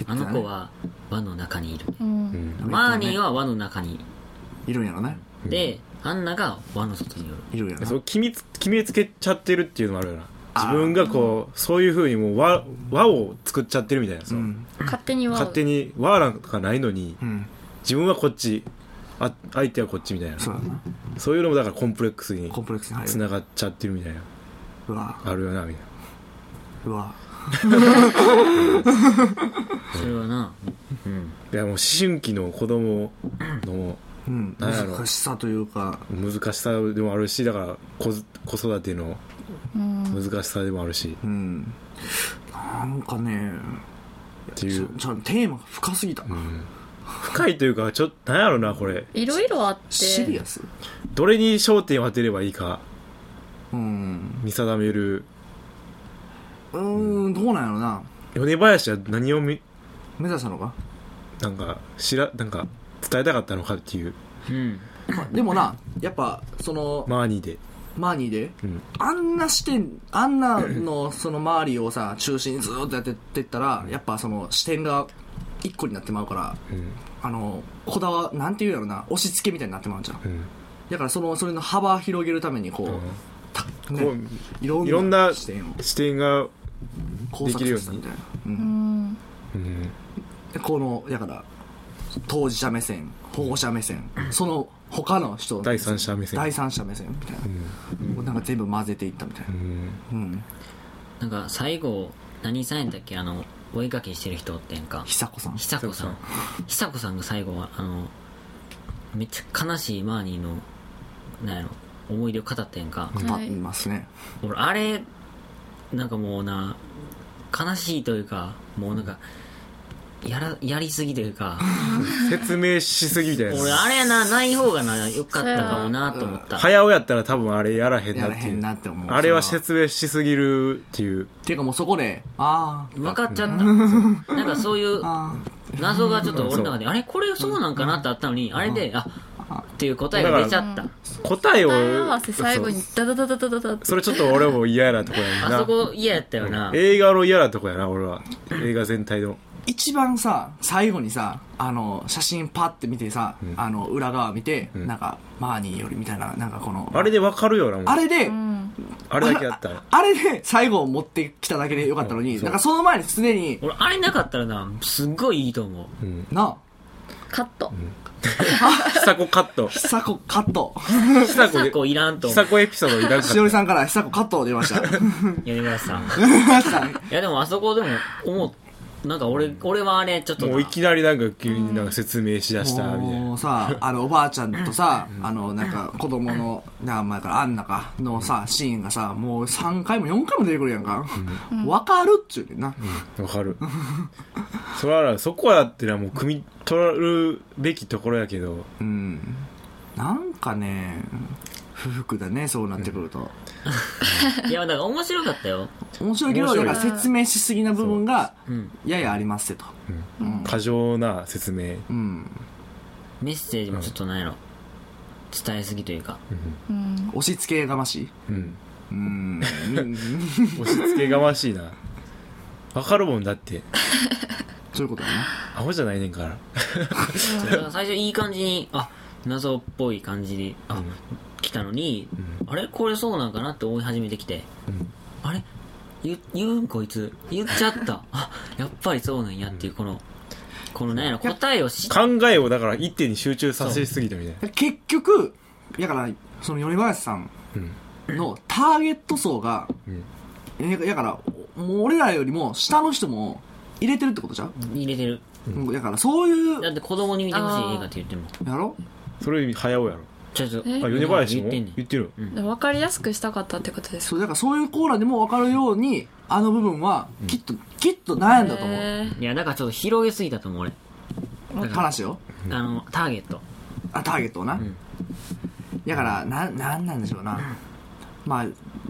あの子は輪の中にいる、うん。マーニーは輪の中にいるんやろね。で、アンナが輪の外にいる。いるんやろそう決めつ決めつけちゃってるっていうのもあるよな。自分がこうそういうふうにもう輪輪を作っちゃってるみたいなさ、うん。勝手には勝手に輪なんかないのにうん。自分はこっちあ相手はこっちみたいな。そうやな。そういうのもだからコンプレックスにコンプレックスに入る。つながっちゃってるみたいな。うわ。あるよなみたいな。うわ。それはな。うん。いやもう思春期の子供のうん。なんやろ。難しさというか。難しさでもあるしだから子子育てのうん。難しさでもあるし。うん。なんかねっていう。ちょテーマが深すぎた。な、深いというかちょっとなんやろなこれ。いろいろあって。シリアス？どれに焦点を当てればいいか。うん。見定める。うーんどうなんやろな。米林は何をみ目指したのか？なんか知らなんか伝えたかったのかっていう。うん。まあでもなやっぱそのマーニーで、マーニーで？うん、あんな視点あんなのその周りをさ中心にずーっとやってってったらやっぱその視点が一個になってまうからうん。あのこだわなんていうんやろな押し付けみたいになってまうんじゃんうん。だからそのそれの幅広げるためにこう、たねこういろんいろんな視点を視点が、交錯させたみたいな、う、うん。んうん、でこのだから当事者目線保護者目線その他の人の第三者目線。第三者目線みたいな、なんか全部混ぜていったみたいな。うん。うん。なんか最後何さんやったっけ？あの追いかけしてる人ってんか。久子さん。久子さん。久子さんが最後はあのめっちゃ悲しいマーニーのなんやろ思い出を語ってんか、語りますね、俺あれなんかもうな悲しいというかもうなんかやらやりすぎというか。[LAUGHS] 説明しすぎみたいな。俺あれなない方がなよかったかもなと思った。早尾やったら多分あれやらへんなっていう。なって思う。あれは説明しすぎるっていう。っていうかもうそこであー。分かっちゃった。なんかそういうあ謎がちょっと俺の中であれこれそうなんかなってあったのにあれであっていう答えが出ちゃった。答えを答え合わせ最後にダダダダダダダって。それちょっと俺も嫌やなとこやねんな。あそこ嫌やったよな。映画の嫌なとこやな俺は。映画全体の一番さ最後にさあの写真パッて見てさ、あの裏側見て、なんかマーニーよりみたいななんかこのあれでわかるよなあれで、うん。あれだけやったら。あれで最後持ってきただけでよかったのに、そう。なんかその前にすでに俺あれなかったらなすっごいいいと思う。うん。なカット。[LAUGHS] 久子カット。久子カット。久子でこういらんと思う。久子エピソードいらんかっしおりさんから久子カット出ました。米村さんさいやでもあそこでも思うなんか俺俺はあれちょっともういきなりなんか急になんか説明しだしたみたいな。もうさあのおばあちゃんとさあのなんか子供のな前からアンナかのさシーンがさもう3回も4回も出てくるやんか。わかるっちゅうねんな。わかる。それはそこはだってなもう汲み取るべきところやけど。うん。なんかね不服だねそうなってくるといやだから面白かったよ。面白いけどだから説明しすぎな部分がうんややありますよと。過剰な説明。うん。メッセージもちょっとなんやろ。伝えすぎというか。うん。押し付けがましい。うん。うん。押し付けがましいな。わかるもんだって。[LAUGHS] そういうことだねアホじゃないねんから。[LAUGHS] 最初いい感じにあ謎っぽい感じであ、来たのに、あれこれそうなんかなって思い始めてきて、あれ？言言うんこいつ。言っちゃった。[LAUGHS] あやっぱりそうなんやっていうこの、このなんやろ答えを知っ考えをだから一点に集中させすぎたみたいな。結局だからその米林さんのターゲット層が、えだからもう俺らよりも下の人も入れてるってことじゃん、入れてる。だからそういうだって子供に見てほしい映画って言っても。やろ？それ早尾やろちょっとえ？あ米林も？言ってんねん。言ってる。分かりやすくしたかったってことですか？そうだからそういうコーラでも分かるようにあの部分はきっと、きっと悩んだと思う、へいやだからちょっと広げすぎたと思う俺。話を？あのターゲット。あターゲットをな、ん。だからななんなんでしょうな、まあ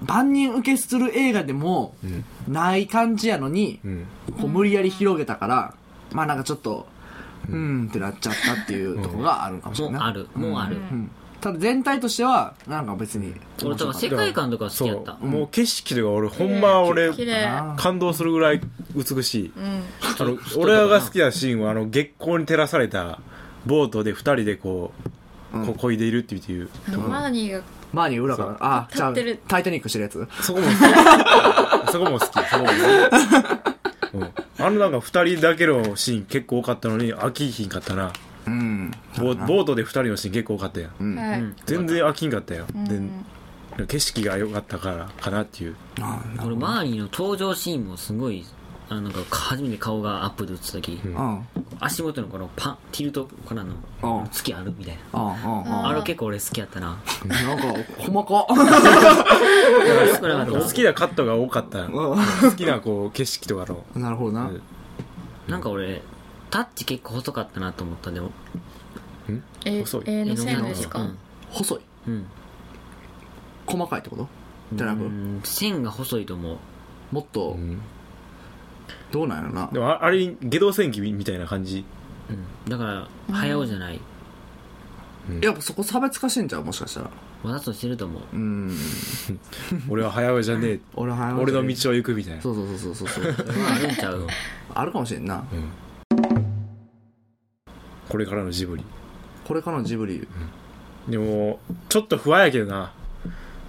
万人受けする映画でもない感じやのに、うん。こう無理やり広げたからまあなんかちょっとうーんってなっちゃったっていうところがあるかもしれな。い、もうある。もうある、うんただ全体としてはなんか別に。俺多分世界観とか好きやった。そう。もう景色とか俺ほんま俺感動するぐらい美しい。うん。あの俺が好きなシーンはあの月光に照らされたボートで二人でこう、こう漕いでいるっていう。マーニーがマーニー裏から。あじゃあ立ってる。タイタニックしてるやつ？そこも好き。そこも好き。そこも好き、うん、あのなんか二人だけのシーン結構多かったのに飽きひんかったなうん。ボボートで二人のシーン結構多かったやん。うん。はい。うん。全然飽きんかったよ、うん。で景色が良かったからかなっていう。あな俺マーニーの登場シーンもすごいあのなんか初めて顔がアップで映った時、うん。足元のこのパンティルトからのうん。月あるみたいな。あああれ結構俺好きやったな。あなんか細か少なかった。好きなカットが多かった。う好きなこう景色とかの。んなるほどな、うん。なんか俺タッチ結構細かったなと思った。でもえ細い？絵の線ですか？うん。細い？うん。細かいってこと？じゃなくうん線が細いと思う。もっとうん。どうなんやろな。でもああれ下道戦記みたいな感じ？うん。だから早尾じゃない。やっぱそこ差別化してんじゃんもしかしたら。わざとしてると思う。うん。[LAUGHS] 俺は早尾じゃねえ。[LAUGHS] 俺は俺の道を行くみたいな。そうそうそうそうそう。そ [LAUGHS] うまああるんちゃう？あるかもしれんなこれからのジブリ。これからのジブリ。でもちょっと不安やけどな。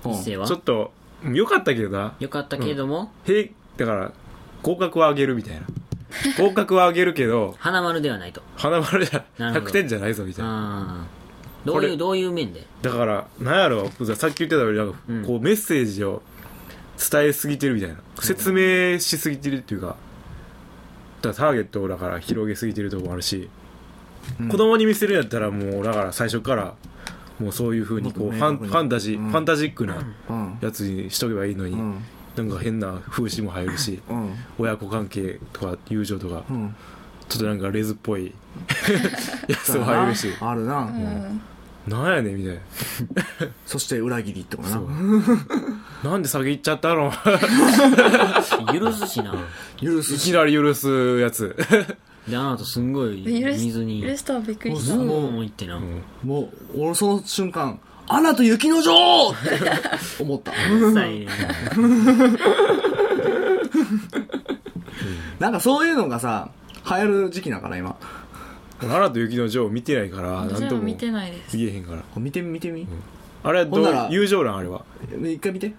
うん。一世は？ちょっとうん良かったけどな。よかったけれども、へいだから合格は上げるみたいな。合格は上げるけど [LAUGHS] 花丸ではないと。花丸じゃなるほど。100点じゃないぞみたいな。ああどうこれいうどういう面で？だからなんやろさっき言ってたようになんかうん。こうメッセージを伝えすぎてるみたいな。説明しすぎてるっていうか。だからターゲットをだから広げすぎてるとこもあるし、子供に見せるんやったらもうだから最初からもうそういうふうにこうファンファンタジー、うん。ファンタジックなうん。やつにしとけばいいのに、うん。なんか変な風刺も入るしうん。親子関係とか友情とかうん。ちょっとなんかレズっぽい [LAUGHS] やつも入るし。あるな、うん。なんやねんみたいな。[LAUGHS] そして裏切りってことな。なんで先行っちゃったの？許すしな。許すいきなり許すやつであの後すんごい水に。許したらびっくりした。もうもう行ってな、もう俺その瞬間「アナと雪の女王!」って思った。[LAUGHS] さい [LAUGHS] なんかそういうのがさ流行る時期だから今。奈良と雪の女王見てないからなんとも見てないです。言えへんから。見てみ見てみ、あれはどほんならう友情欄あれは一回見て。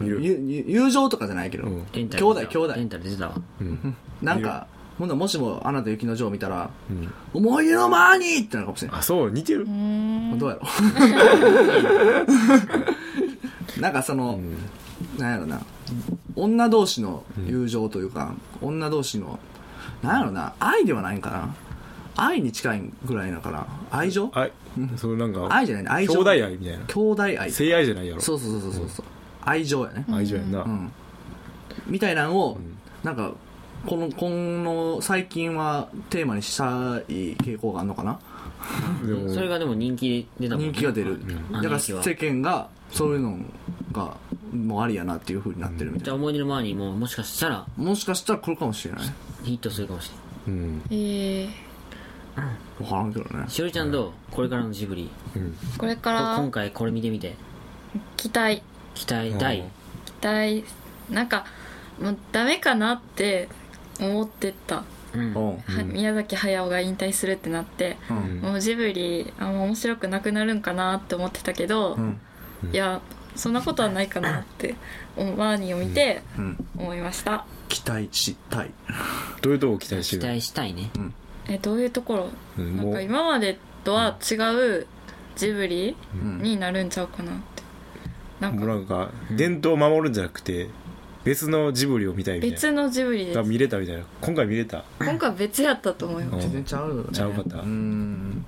うん。友情とかじゃないけど、うん。兄弟兄弟。レンタル出てたわ。うん。なんかほんならもしも「アナと雪の女王」見たらうん「思い出のマーニー!」ってなるかもしれないあそう似てる。どうやろ。[LAUGHS] なんかその、なんやろな。女同士の友情というか、女同士のなんやろな。愛ではないんかな。愛に近いぐらいだから愛情？あそのなんか愛じゃないね。愛情。兄弟愛みたいな。兄弟愛。性愛じゃないやろ。そうそうそうそうそう。愛情やね。愛情やんな、うん。みたいなのを、なんかこのこの最近はテーマにしたい傾向があるのかな？それがでも人気で出たも人気が出る、ん。だから世間がそういうのがもうありやなっていう風になってるみたいじゃあ思い出の前にももしかしたら。な、もしかしたら来るかもしれない。ヒットするかもしれないうん。えー、分からんけどね。しおりちゃんどう？これからのジブリ。うん。これかこら今回これ見てみて。期待。期待大。うん。期待。なんかもうダメかなって思ってた、うん。宮崎駿が引退するってなって、うん。もうジブリあんま面白くなくなるんかなって思ってたけど、うん。いやそんなことはないかなってマーニーを見てうん。思いました、期待したい。どういうとこ期待してる？期待したいね。えどういうところ？なんかうんもう。今までとは違うジブリうん。になるんちゃうかなって。なんもうかなんか伝統を守るんじゃなくて別のジブリを見たいみたいな。別のジブリです。が見れたみたいな。今回見れた。今回別やったと思いますうん。全然ちゃうよね。ちゃうかった。うん。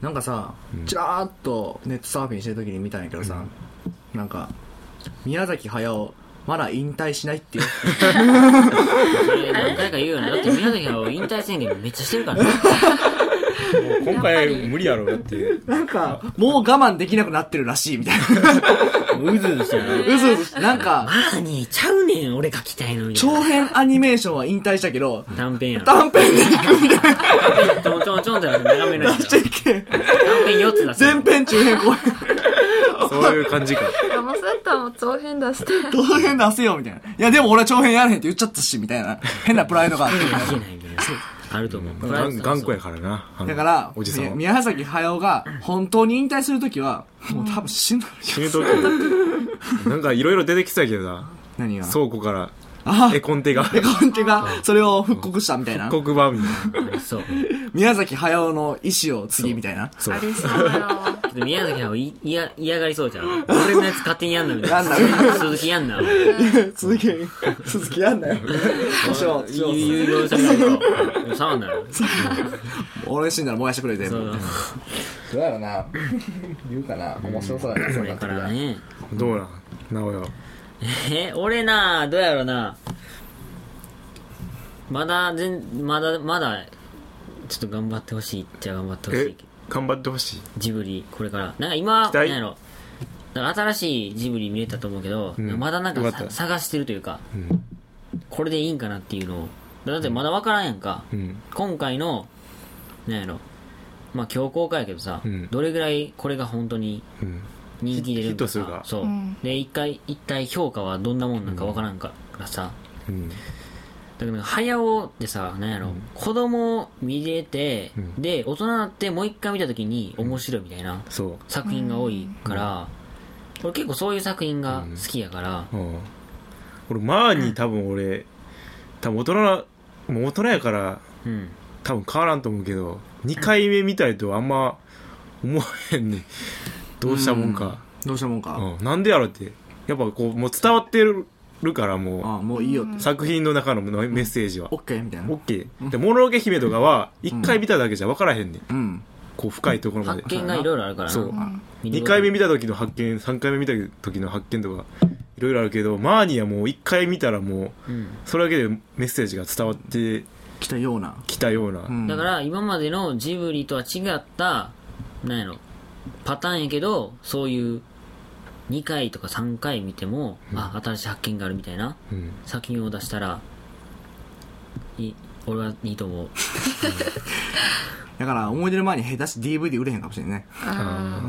なんかさうん。ちらーっとネットサーフィンしてる時に見たんやけどさ、なんか宮崎駿まだ引退しないって [LAUGHS] いうそれ何回か言うよねだって宮崎駿引退宣言めっちゃしてるからねもう今回無理やろだってなんかもう我慢できなくなってるらしいみたいな。うずうずしてる。うずうず。してなんかマーニーちゃうねん俺が来たいのみたい長な編アニメーションは引退したけど短編や。ろ短編で行くみたいな。ちょんちょんちょんってなって長めのやつ出して。いけ短編4つ出す前編中編後編。そういう感じか。山センターも長編出して。長編出せよみたいな。いやでも俺は長編やれへんって言っちゃったしみたいな。変なプライドがあってあると思う。がん頑固やからな。だからおじさん宮崎駿が本当に引退するときはもう多分死ぬ死ぬ時なんかいろいろ出てきてたけどな。何が？倉庫から。あ絵コンテが。絵コンテがそれを復刻したみたいな。黒板みたいな。そう。宮崎駿の意思を継ぎみたいな。そう。あり [LAUGHS] そうでも宮崎駿い嫌 [LAUGHS] 嫌がりそうじゃん。俺のやつ勝手にやんなみたいなやんな鈴木やんな続き鈴木やんなよ。故障有有料者が触んなよ [LAUGHS] 俺死んだら燃やしてくれ全部。そう。どうやろな。言うかな。面白そうやなこれからね。どうなん直哉。え俺などうやろうな。まだ全まだまだちょっと頑張ってほしいっちゃ頑張ってほしえい頑張ってほしい。ジブリこれから。なんか今期待。なんやろ。なんか新しいジブリ見れたと思うけど、うん。まだなんかかった。探してるというかうん。これでいいんかなっていうのを。だってまだ分からんやんか、うん。今回のなんやろ。まあ今日公開やけどさ、うん。どれぐらいこれが本当にうん。人気出るんかさヒットするか。そう、うん。で一回一体評価はどんなもんなんか分からんからさ、うんだけどなんか早尾ってさなんやろ、子供見れて、うん。で大人になってもう一回見た時に面白いみたいなそ作品が多いから、俺結構そういう作品が好きやから、ううん。俺マーニー多分俺多分大人なもう大人やからうん。多分変わらんと思うけど2回目見たいとあんま思わへんねん。どうしたもんか、どうしたもんか。うん、なんでやろって。やっぱこうもう伝わってるからもああもういいよって。う作品の中のメッセージは。オッケーみたいな。OK で「もののけ姫」とかは1回見ただけじゃ分からへんねん。うん。こう深いところまで。発見がいろいろあるからな。そう。見る2回目見た時の発見3回目見た時の発見とかいろいろあるけどマーニーはもう1回見たらもううん。それだけでメッセージが伝わって来たような。きたような、うん。だから今までのジブリとは違ったなんやろパターンやけどそういう2回とか3回見ても、あ新しい発見があるみたいなうん。作品を出したらいい俺はいいと思う。[LAUGHS] だから思い出の前に下手し DVD 売れへんかもしれんね。あ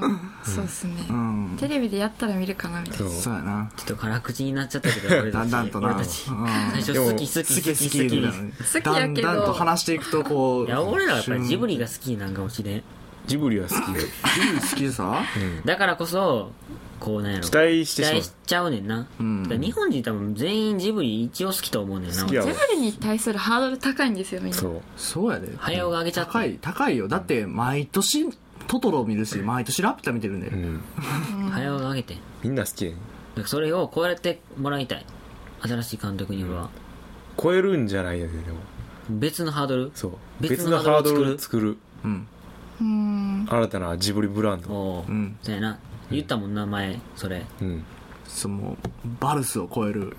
あそうっすね。うん。テレビでやったら見るかなみたいそう。なそうやな。ちょっと辛口になっちゃったけど俺たち。だんだんとな。俺たち。うん。最初好き好き好き好き好き好き好き好きやけど。だんだんと話していくとこういや俺らはやっぱりジブリが好きなんかもしれんジブリは好きで、ジブリ好きでさだからこそこうなんやろ。期待してしまう。期待しちゃうねんな、うん。だから日本人多分全員ジブリ一応好きと思うねんな。好きやわ。ジブリに対するハードル高いんですよみんな。そう。そうやで。早尾が上げちゃって。高い高いよ。だって毎年トトロ見るし毎年ラピュタ見てるんで、うん。[LAUGHS] 早尾が上げて。みんな好きやねだからそれを超えてもらいたい。新しい監督には。超えるんじゃないよねでも。別のハードル？そう。別の別のハードルハードルを作る。うんうん。新たなジブリブランド。おお、うん。そうやな。言ったもんな前それ。うん。そのバルスを超える。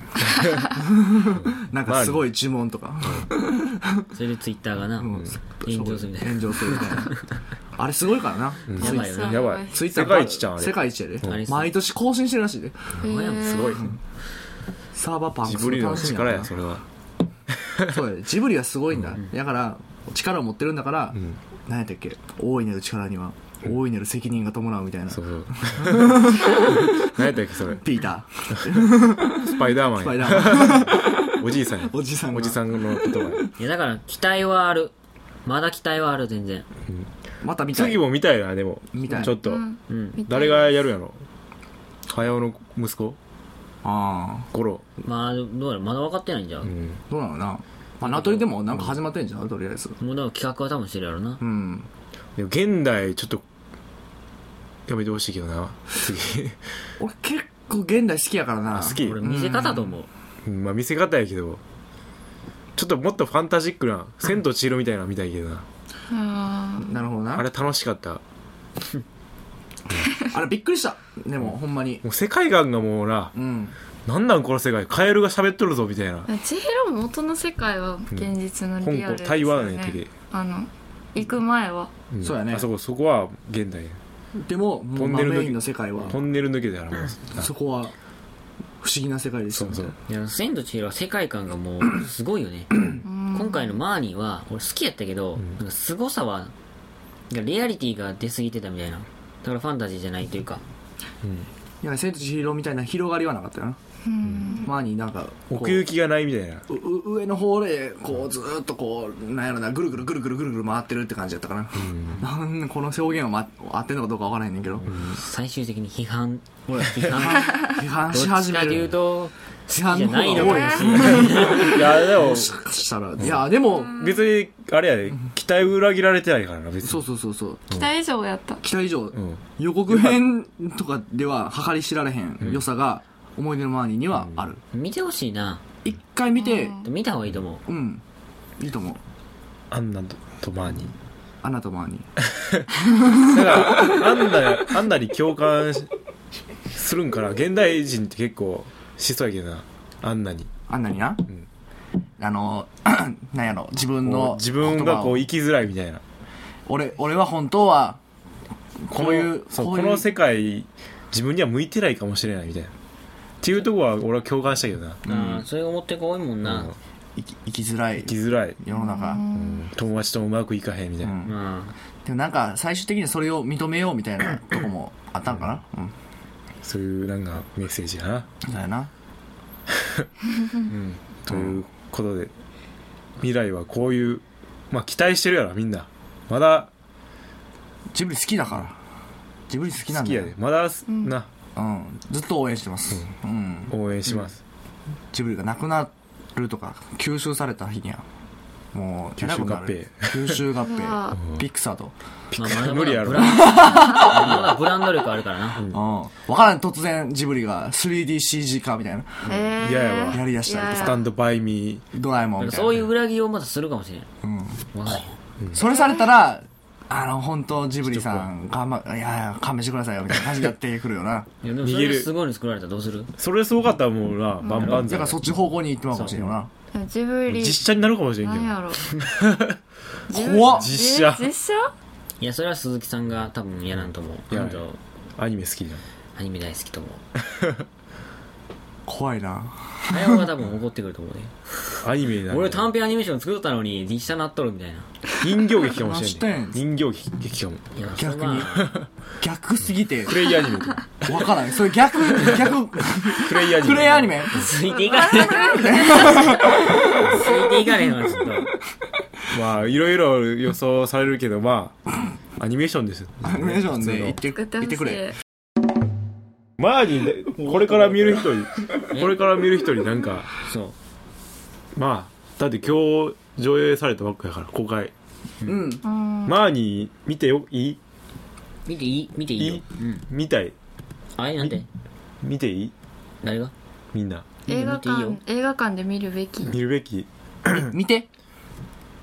[LAUGHS] なんかすごい呪文とか、それでツイッターがな、うん。炎上するみたいな。炎上するみたいなあれすごいからな、うん。やばいよねやばい。ツイッター世界一ちゃんあれ。世界一やで。あれ毎年更新してるらしいで。えーすごい。サーバーパンクスジブリの楽しみ力な。やそれは。そうやで。ジブリはすごいんだ、だから力を持ってるんだから、うん何やったっけ？大いなる力には大いなる責任が伴うみたいな、そうそう。[LAUGHS] 何やったっけ？それ。ピータスパイダーマンスパイダーマン。おじいさんや。おじさんが。おじさんの言葉や。いやだから期待はある。まだ期待はある全然。また見たい。次も見たいなでも。見たい。ちょっと。うん。うん。誰がやるやろ？早尾の息子？ああゴロ。まあどうやらまだ分かってないんじゃん、うん。どうなのな？まあ名取でもなんか始まってんじゃんとりあえず。もうだから企画は多分してるやろな。うんでも現代ちょっとやめてほしいけどな。次。俺結構現代好きやからな。好き。俺見せ方と思ううんまあ見せ方やけど。ちょっともっとファンタジックな「千と千尋」みたいなの見たいけどな。あなるほどな。あれ楽しかった。[LAUGHS] あれびっくりした。でもほんまに。もう世界観がもうなうんなんなんこの世界カエルが喋っとるぞみたいな。ー千尋も元の世界は現実のリアルですよ、ね。香港台湾やけであの行く前は。ん。そうやね。あそこそこは現代でももうトンネルのメインの世界は。トンネル抜けてあるもんそこは不思議な世界でしたそうそう。千と千尋は世界観がもうすごいよね。今回のマーニーは俺好きやったけど、なんか凄さはなんかリアリティが出過ぎてたみたいな。だからファンタジーじゃないというか。いや千と千尋みたいな広がりはなかったよなうん。前になんか奥行きがないみたいな。うう上の方でこうずーっとこうなんやろなぐるぐるぐるぐるぐるぐる回ってるって感じだったかな、なんこの表現は、ま、合ってんのかどうかわからへんねんけど、最終的に批判。批判。批判どし始めっちかというると批判の方じゃないのが多いしかもしれない。[LAUGHS] いやでももしかしたら。いやでも別にあれやで。期待裏切られてないからな別に。そうそうそうそう。期待以上やった。期待以上、うん。予告編とかでは計り知られへん良さが思い出のマーニーにはある。見てほしいな。一回見て。見た方がいいと思う。うん。いいと思う。アンナとマーニー。アナとマーニー。だからアンナアンナに共感しするんかな現代人って結構しそうやけどな。アンナに。あんなにな、ん。あの [CLEARS THROAT] なんやろ自分の自分がこう生きづらいみたいな。俺俺は本当はここういうそうこういう。この世界自分には向いてないかもしれないみたいなっていうとこは俺は共感したけどな。ああそれ思ってこ多いもんな、うん。生き生きづらい。生きづらい、世の中、うん。友達ともうまくいかへんみたいな、うん。までもなんか最終的にそれを認めようみたいな [CLEARS THROAT] とこもあったんかな？うん。そういうなんかメッセージやな、そうやな。うん、[LAUGHS] ということで未来はこういうまあ期待してるやろみんな。まだジブリ好きだから。ジブリ好きな好きんだよ。やで。まだ、なうん。ずっと応援してます。うん、応援します、ジブリがなくなるとか吸収された日にはもう吸収合併。吸収合併。ピクサーとまあまだ無理やろブランまだブランド力あるからな、うん分からん突然ジブリが 3DCG 化みたいなえー嫌やわやりだしたりスタンドバイミドラえもんみたいなそういう裏切りをまたするかもしれないうんわかんないそれされたらあの本当ジブリさん頑張いやいや勘弁してくださいよみたいな感じになってくるよな。いやでもそれですごいの作られたらどうする？それすごかったらもうな、バンバンザだからそっち方向に行ってまう。かもしれんよなジブリ実写になるかもしれんけど。何やろ怖っ [LAUGHS] 実写。え実写？いやそれは鈴木さんが多分嫌なんと思う。い。やあの人アニメ好きじゃん。アニメ大好きと思う。[LAUGHS] 怖いな。早尾が多分怒ってくると思うね。[LAUGHS] アニメになる。俺短編アニメーション作ったのに実写なっとるみたいな人形劇かもしれしてん。ん人形劇かも。逆に。[LAUGHS] 逆すぎて。クレイアニメ。とかわからん。それ逆逆。クレイアニメ。クレイアニメ。ついていかれへんついていかれへんわちょっと。まあいろいろ予想されるけどまあアニメーションですアニメーションで言普ってくれ。マーニーでこれから見る人にこれから見る人になんかそう。まあだって今日上映されたばっかやから公開。うん。うん。マーニー見てよいい？見ていい見ていいよ。いい？うん。見たい？あれなんて？見ていい？誰が？みんな。映画見ていいよ。館映画館で見るべき。見るべき。[COUGHS] 見て。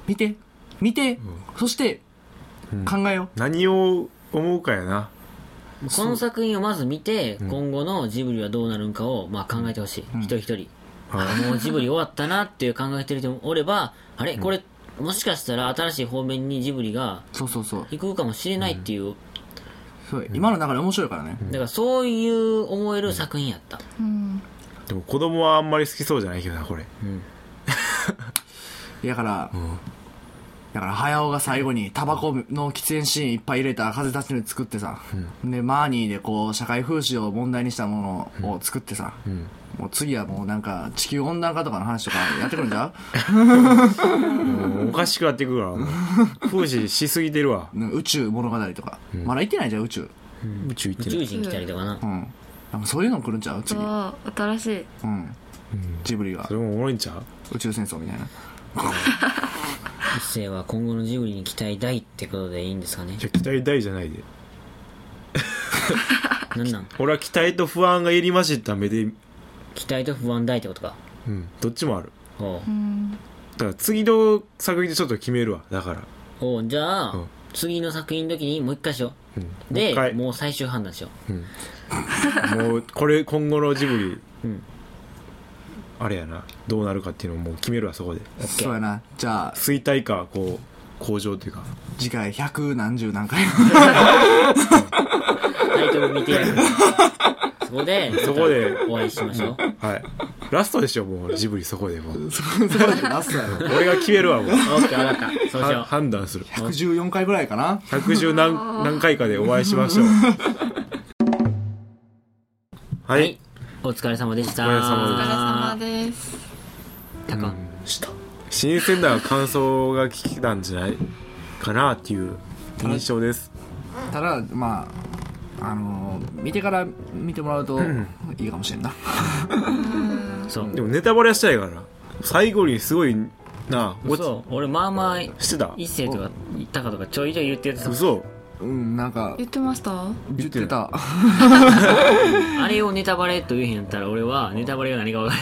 見て。見て。そしてうん。考えよ何を思うかやな。この作品をまず見て、ん。今後のジブリはどうなるんかを、まあ、考えてほしい、ん。一人一人。はあもうジブリ終わったなっていう考えてる人もおればあれ？これ、もしかしたら新しい方面にジブリがうそうそうそう。行くかもしれないっていう、そう今の流れ面白いからね。だからそういう思える作品やった、うん。でも子供はあんまり好きそうじゃないけどなこれ。うん。[LAUGHS] だからだから早尾が最後にタバコの喫煙シーンいっぱい入れた風立ちぬ作ってさ、でマーニーでこう社会風刺を問題にしたものを作ってさ、ん。もう次はもうなんか地球温暖化とかの話とか [LAUGHS] やってくるんじゃおかしくなってくるからもう風刺しすぎてるわ。宇宙物語とか、まだ行ってないじゃん宇宙。宇宙行っ宇てない宙人来たりとかな。うん。なんかそういうの来るんちゃう？次。新しい。うん。ジブリが。それもおもろいんちゃう？宇宙戦争みたいな一世は今後のジブリに期待大ってことでいいんですかね？いや期待大じゃないで。なんなん？[LAUGHS] 俺は期待と不安が入り混じった目で。期待と不安大ってことか。うん。どっちもある。おう。うんだから次の作品でちょっと決めるわだから。おうじゃあ、うん。次の作品の時にもう一回しよう。ん。うでもう最終判断しよもうこれ今後のジブリ。ううんあれやな。どうなるかっていうのをもう決めるわそこで。そうやな。じゃあ衰退かこう向上っていうか。次回百何十何回。タイトル見てやる。そこでそこで。お会いしましょう。はい。ラストでしょもう。ジブリそこでもう。そラストやろ俺が決めるわもう。オッケー分かった。そうしよは判断する。114回ぐらいかな。110何何回かでお会いしましょう。は [LAUGHS] うはいいお疲れ様でした。お疲れ様お疲れあ様ですた。か新鮮な感想が聞けたんじゃないかなっていう印象です。ただまああのー見てから見てもらうといいかもしれんな。[LAUGHS] そう。でもネタバレはしたいから最後にすごいなそう俺まあまあしてた。一世とか言ったかとかちょいちょい言ってた。嘘うんなんか言ってました？言ってた。[LAUGHS] あれをネタバレと言えへんやったら俺はネタバレが何か分か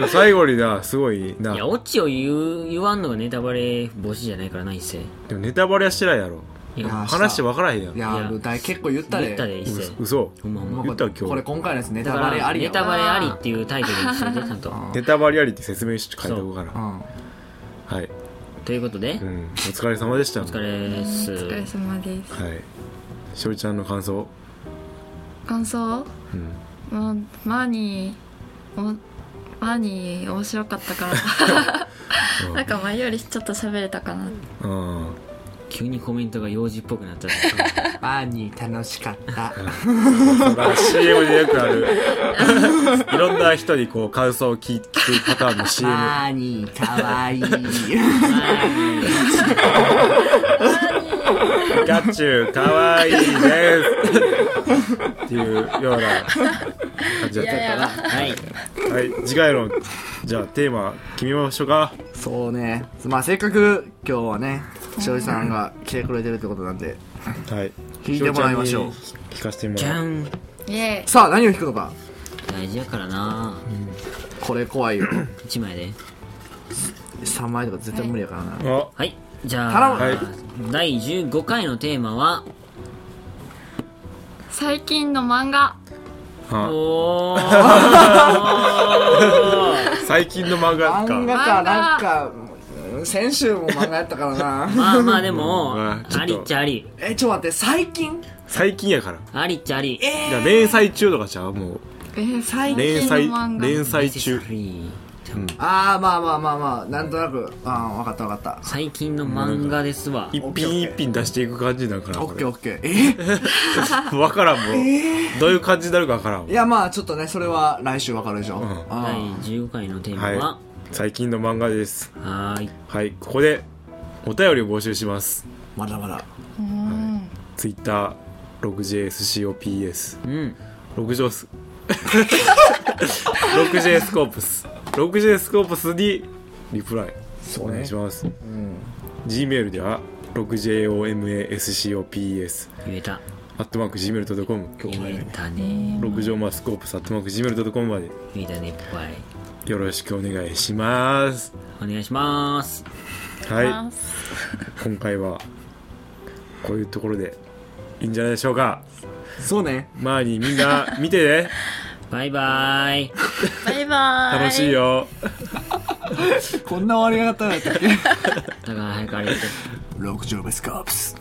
ら [LAUGHS] 最後になすごいな。いやオチを言う言わんのがネタバレ防止じゃないからな一世でもネタバレはしてないやろ。いや話分からへんやん。いやい結構言ったで。言ったで一世嘘。ほんまほんま。言った今日。これ今回のやつネタだからバレありネタバレありっていうタイトルにしててちゃんと。ネタバレありって説明して書いておこうかなう。んはい、ということでうん、お疲れ様でした。お疲れです。お疲れ様です。はい。しおりちゃんの感想。感想？うん。もうマーニーおマーニー面白かったから。[LAUGHS] なんか前よりちょっと喋れたかな。うん急にコメントが幼児っぽくなったバーニー楽しかった。だから CM でよくある。いろんな人にこう感想を聞いてるパターンの CM バーニーかわいいピカチュウかわいいです。っていうような感じだったかな。はい。はい。次回のじゃあテーマ決めましょうか。そうね。まあせっかく今日はねしおりさんが来てくれてるってことなんで。はい。聞いてもらいましょう。聞かせてもらう。じゃん。イエさあ何を弾くのか？大事やからな。これ怖いよ。1枚で。3枚とか絶対無理やからな。あ。はい。じゃあ、はい。第15回のテーマは？最近の漫画。あ。おー。[LAUGHS] 最近の漫画か。漫画かなんかうん先週も漫画やったからな。まあまあでもうん。ちょっと。ありっちゃあり。えちょっと待って最近？最近やから。ありっちゃあり。えじゃあ連載中とかちゃう？もう。えー、最近連載の漫画連載中フリーああまあまあまあまあ。なんとなくああ分かった分かった。最近の漫画ですわ。一品一品出していく感じなんかなオッケーオッケーえ分 [LAUGHS] からんもう、どういう感じになるか分からんいやまあちょっとねそれは来週分かるでしょ、ん。第あー15回のテーマは？い。は最近の漫画です。はーい。はいここでお便りを募集します。まだまだ。うんツイッター 6JSCOPS うん。6乗ス 6J スコープス。6J スコープスにリプライ。お願いします、うん。Gmail では 6JOMASCOPS 言えた。アットマーク Gmail.com 言えたね。6乗マスコープスアットマーク Gmail.com まで。言えたねいっぱいよろしくお願いします。お願いします。はい。今回はこういうところでいいんじゃないでしょうか。そうね。まあにみんな [LAUGHS] 見てね。バイバイ。バイバーイ。楽しいよ。[LAUGHS] こんな終わり方だったっけ？[LAUGHS] だから早くあれて。六丁目スカープス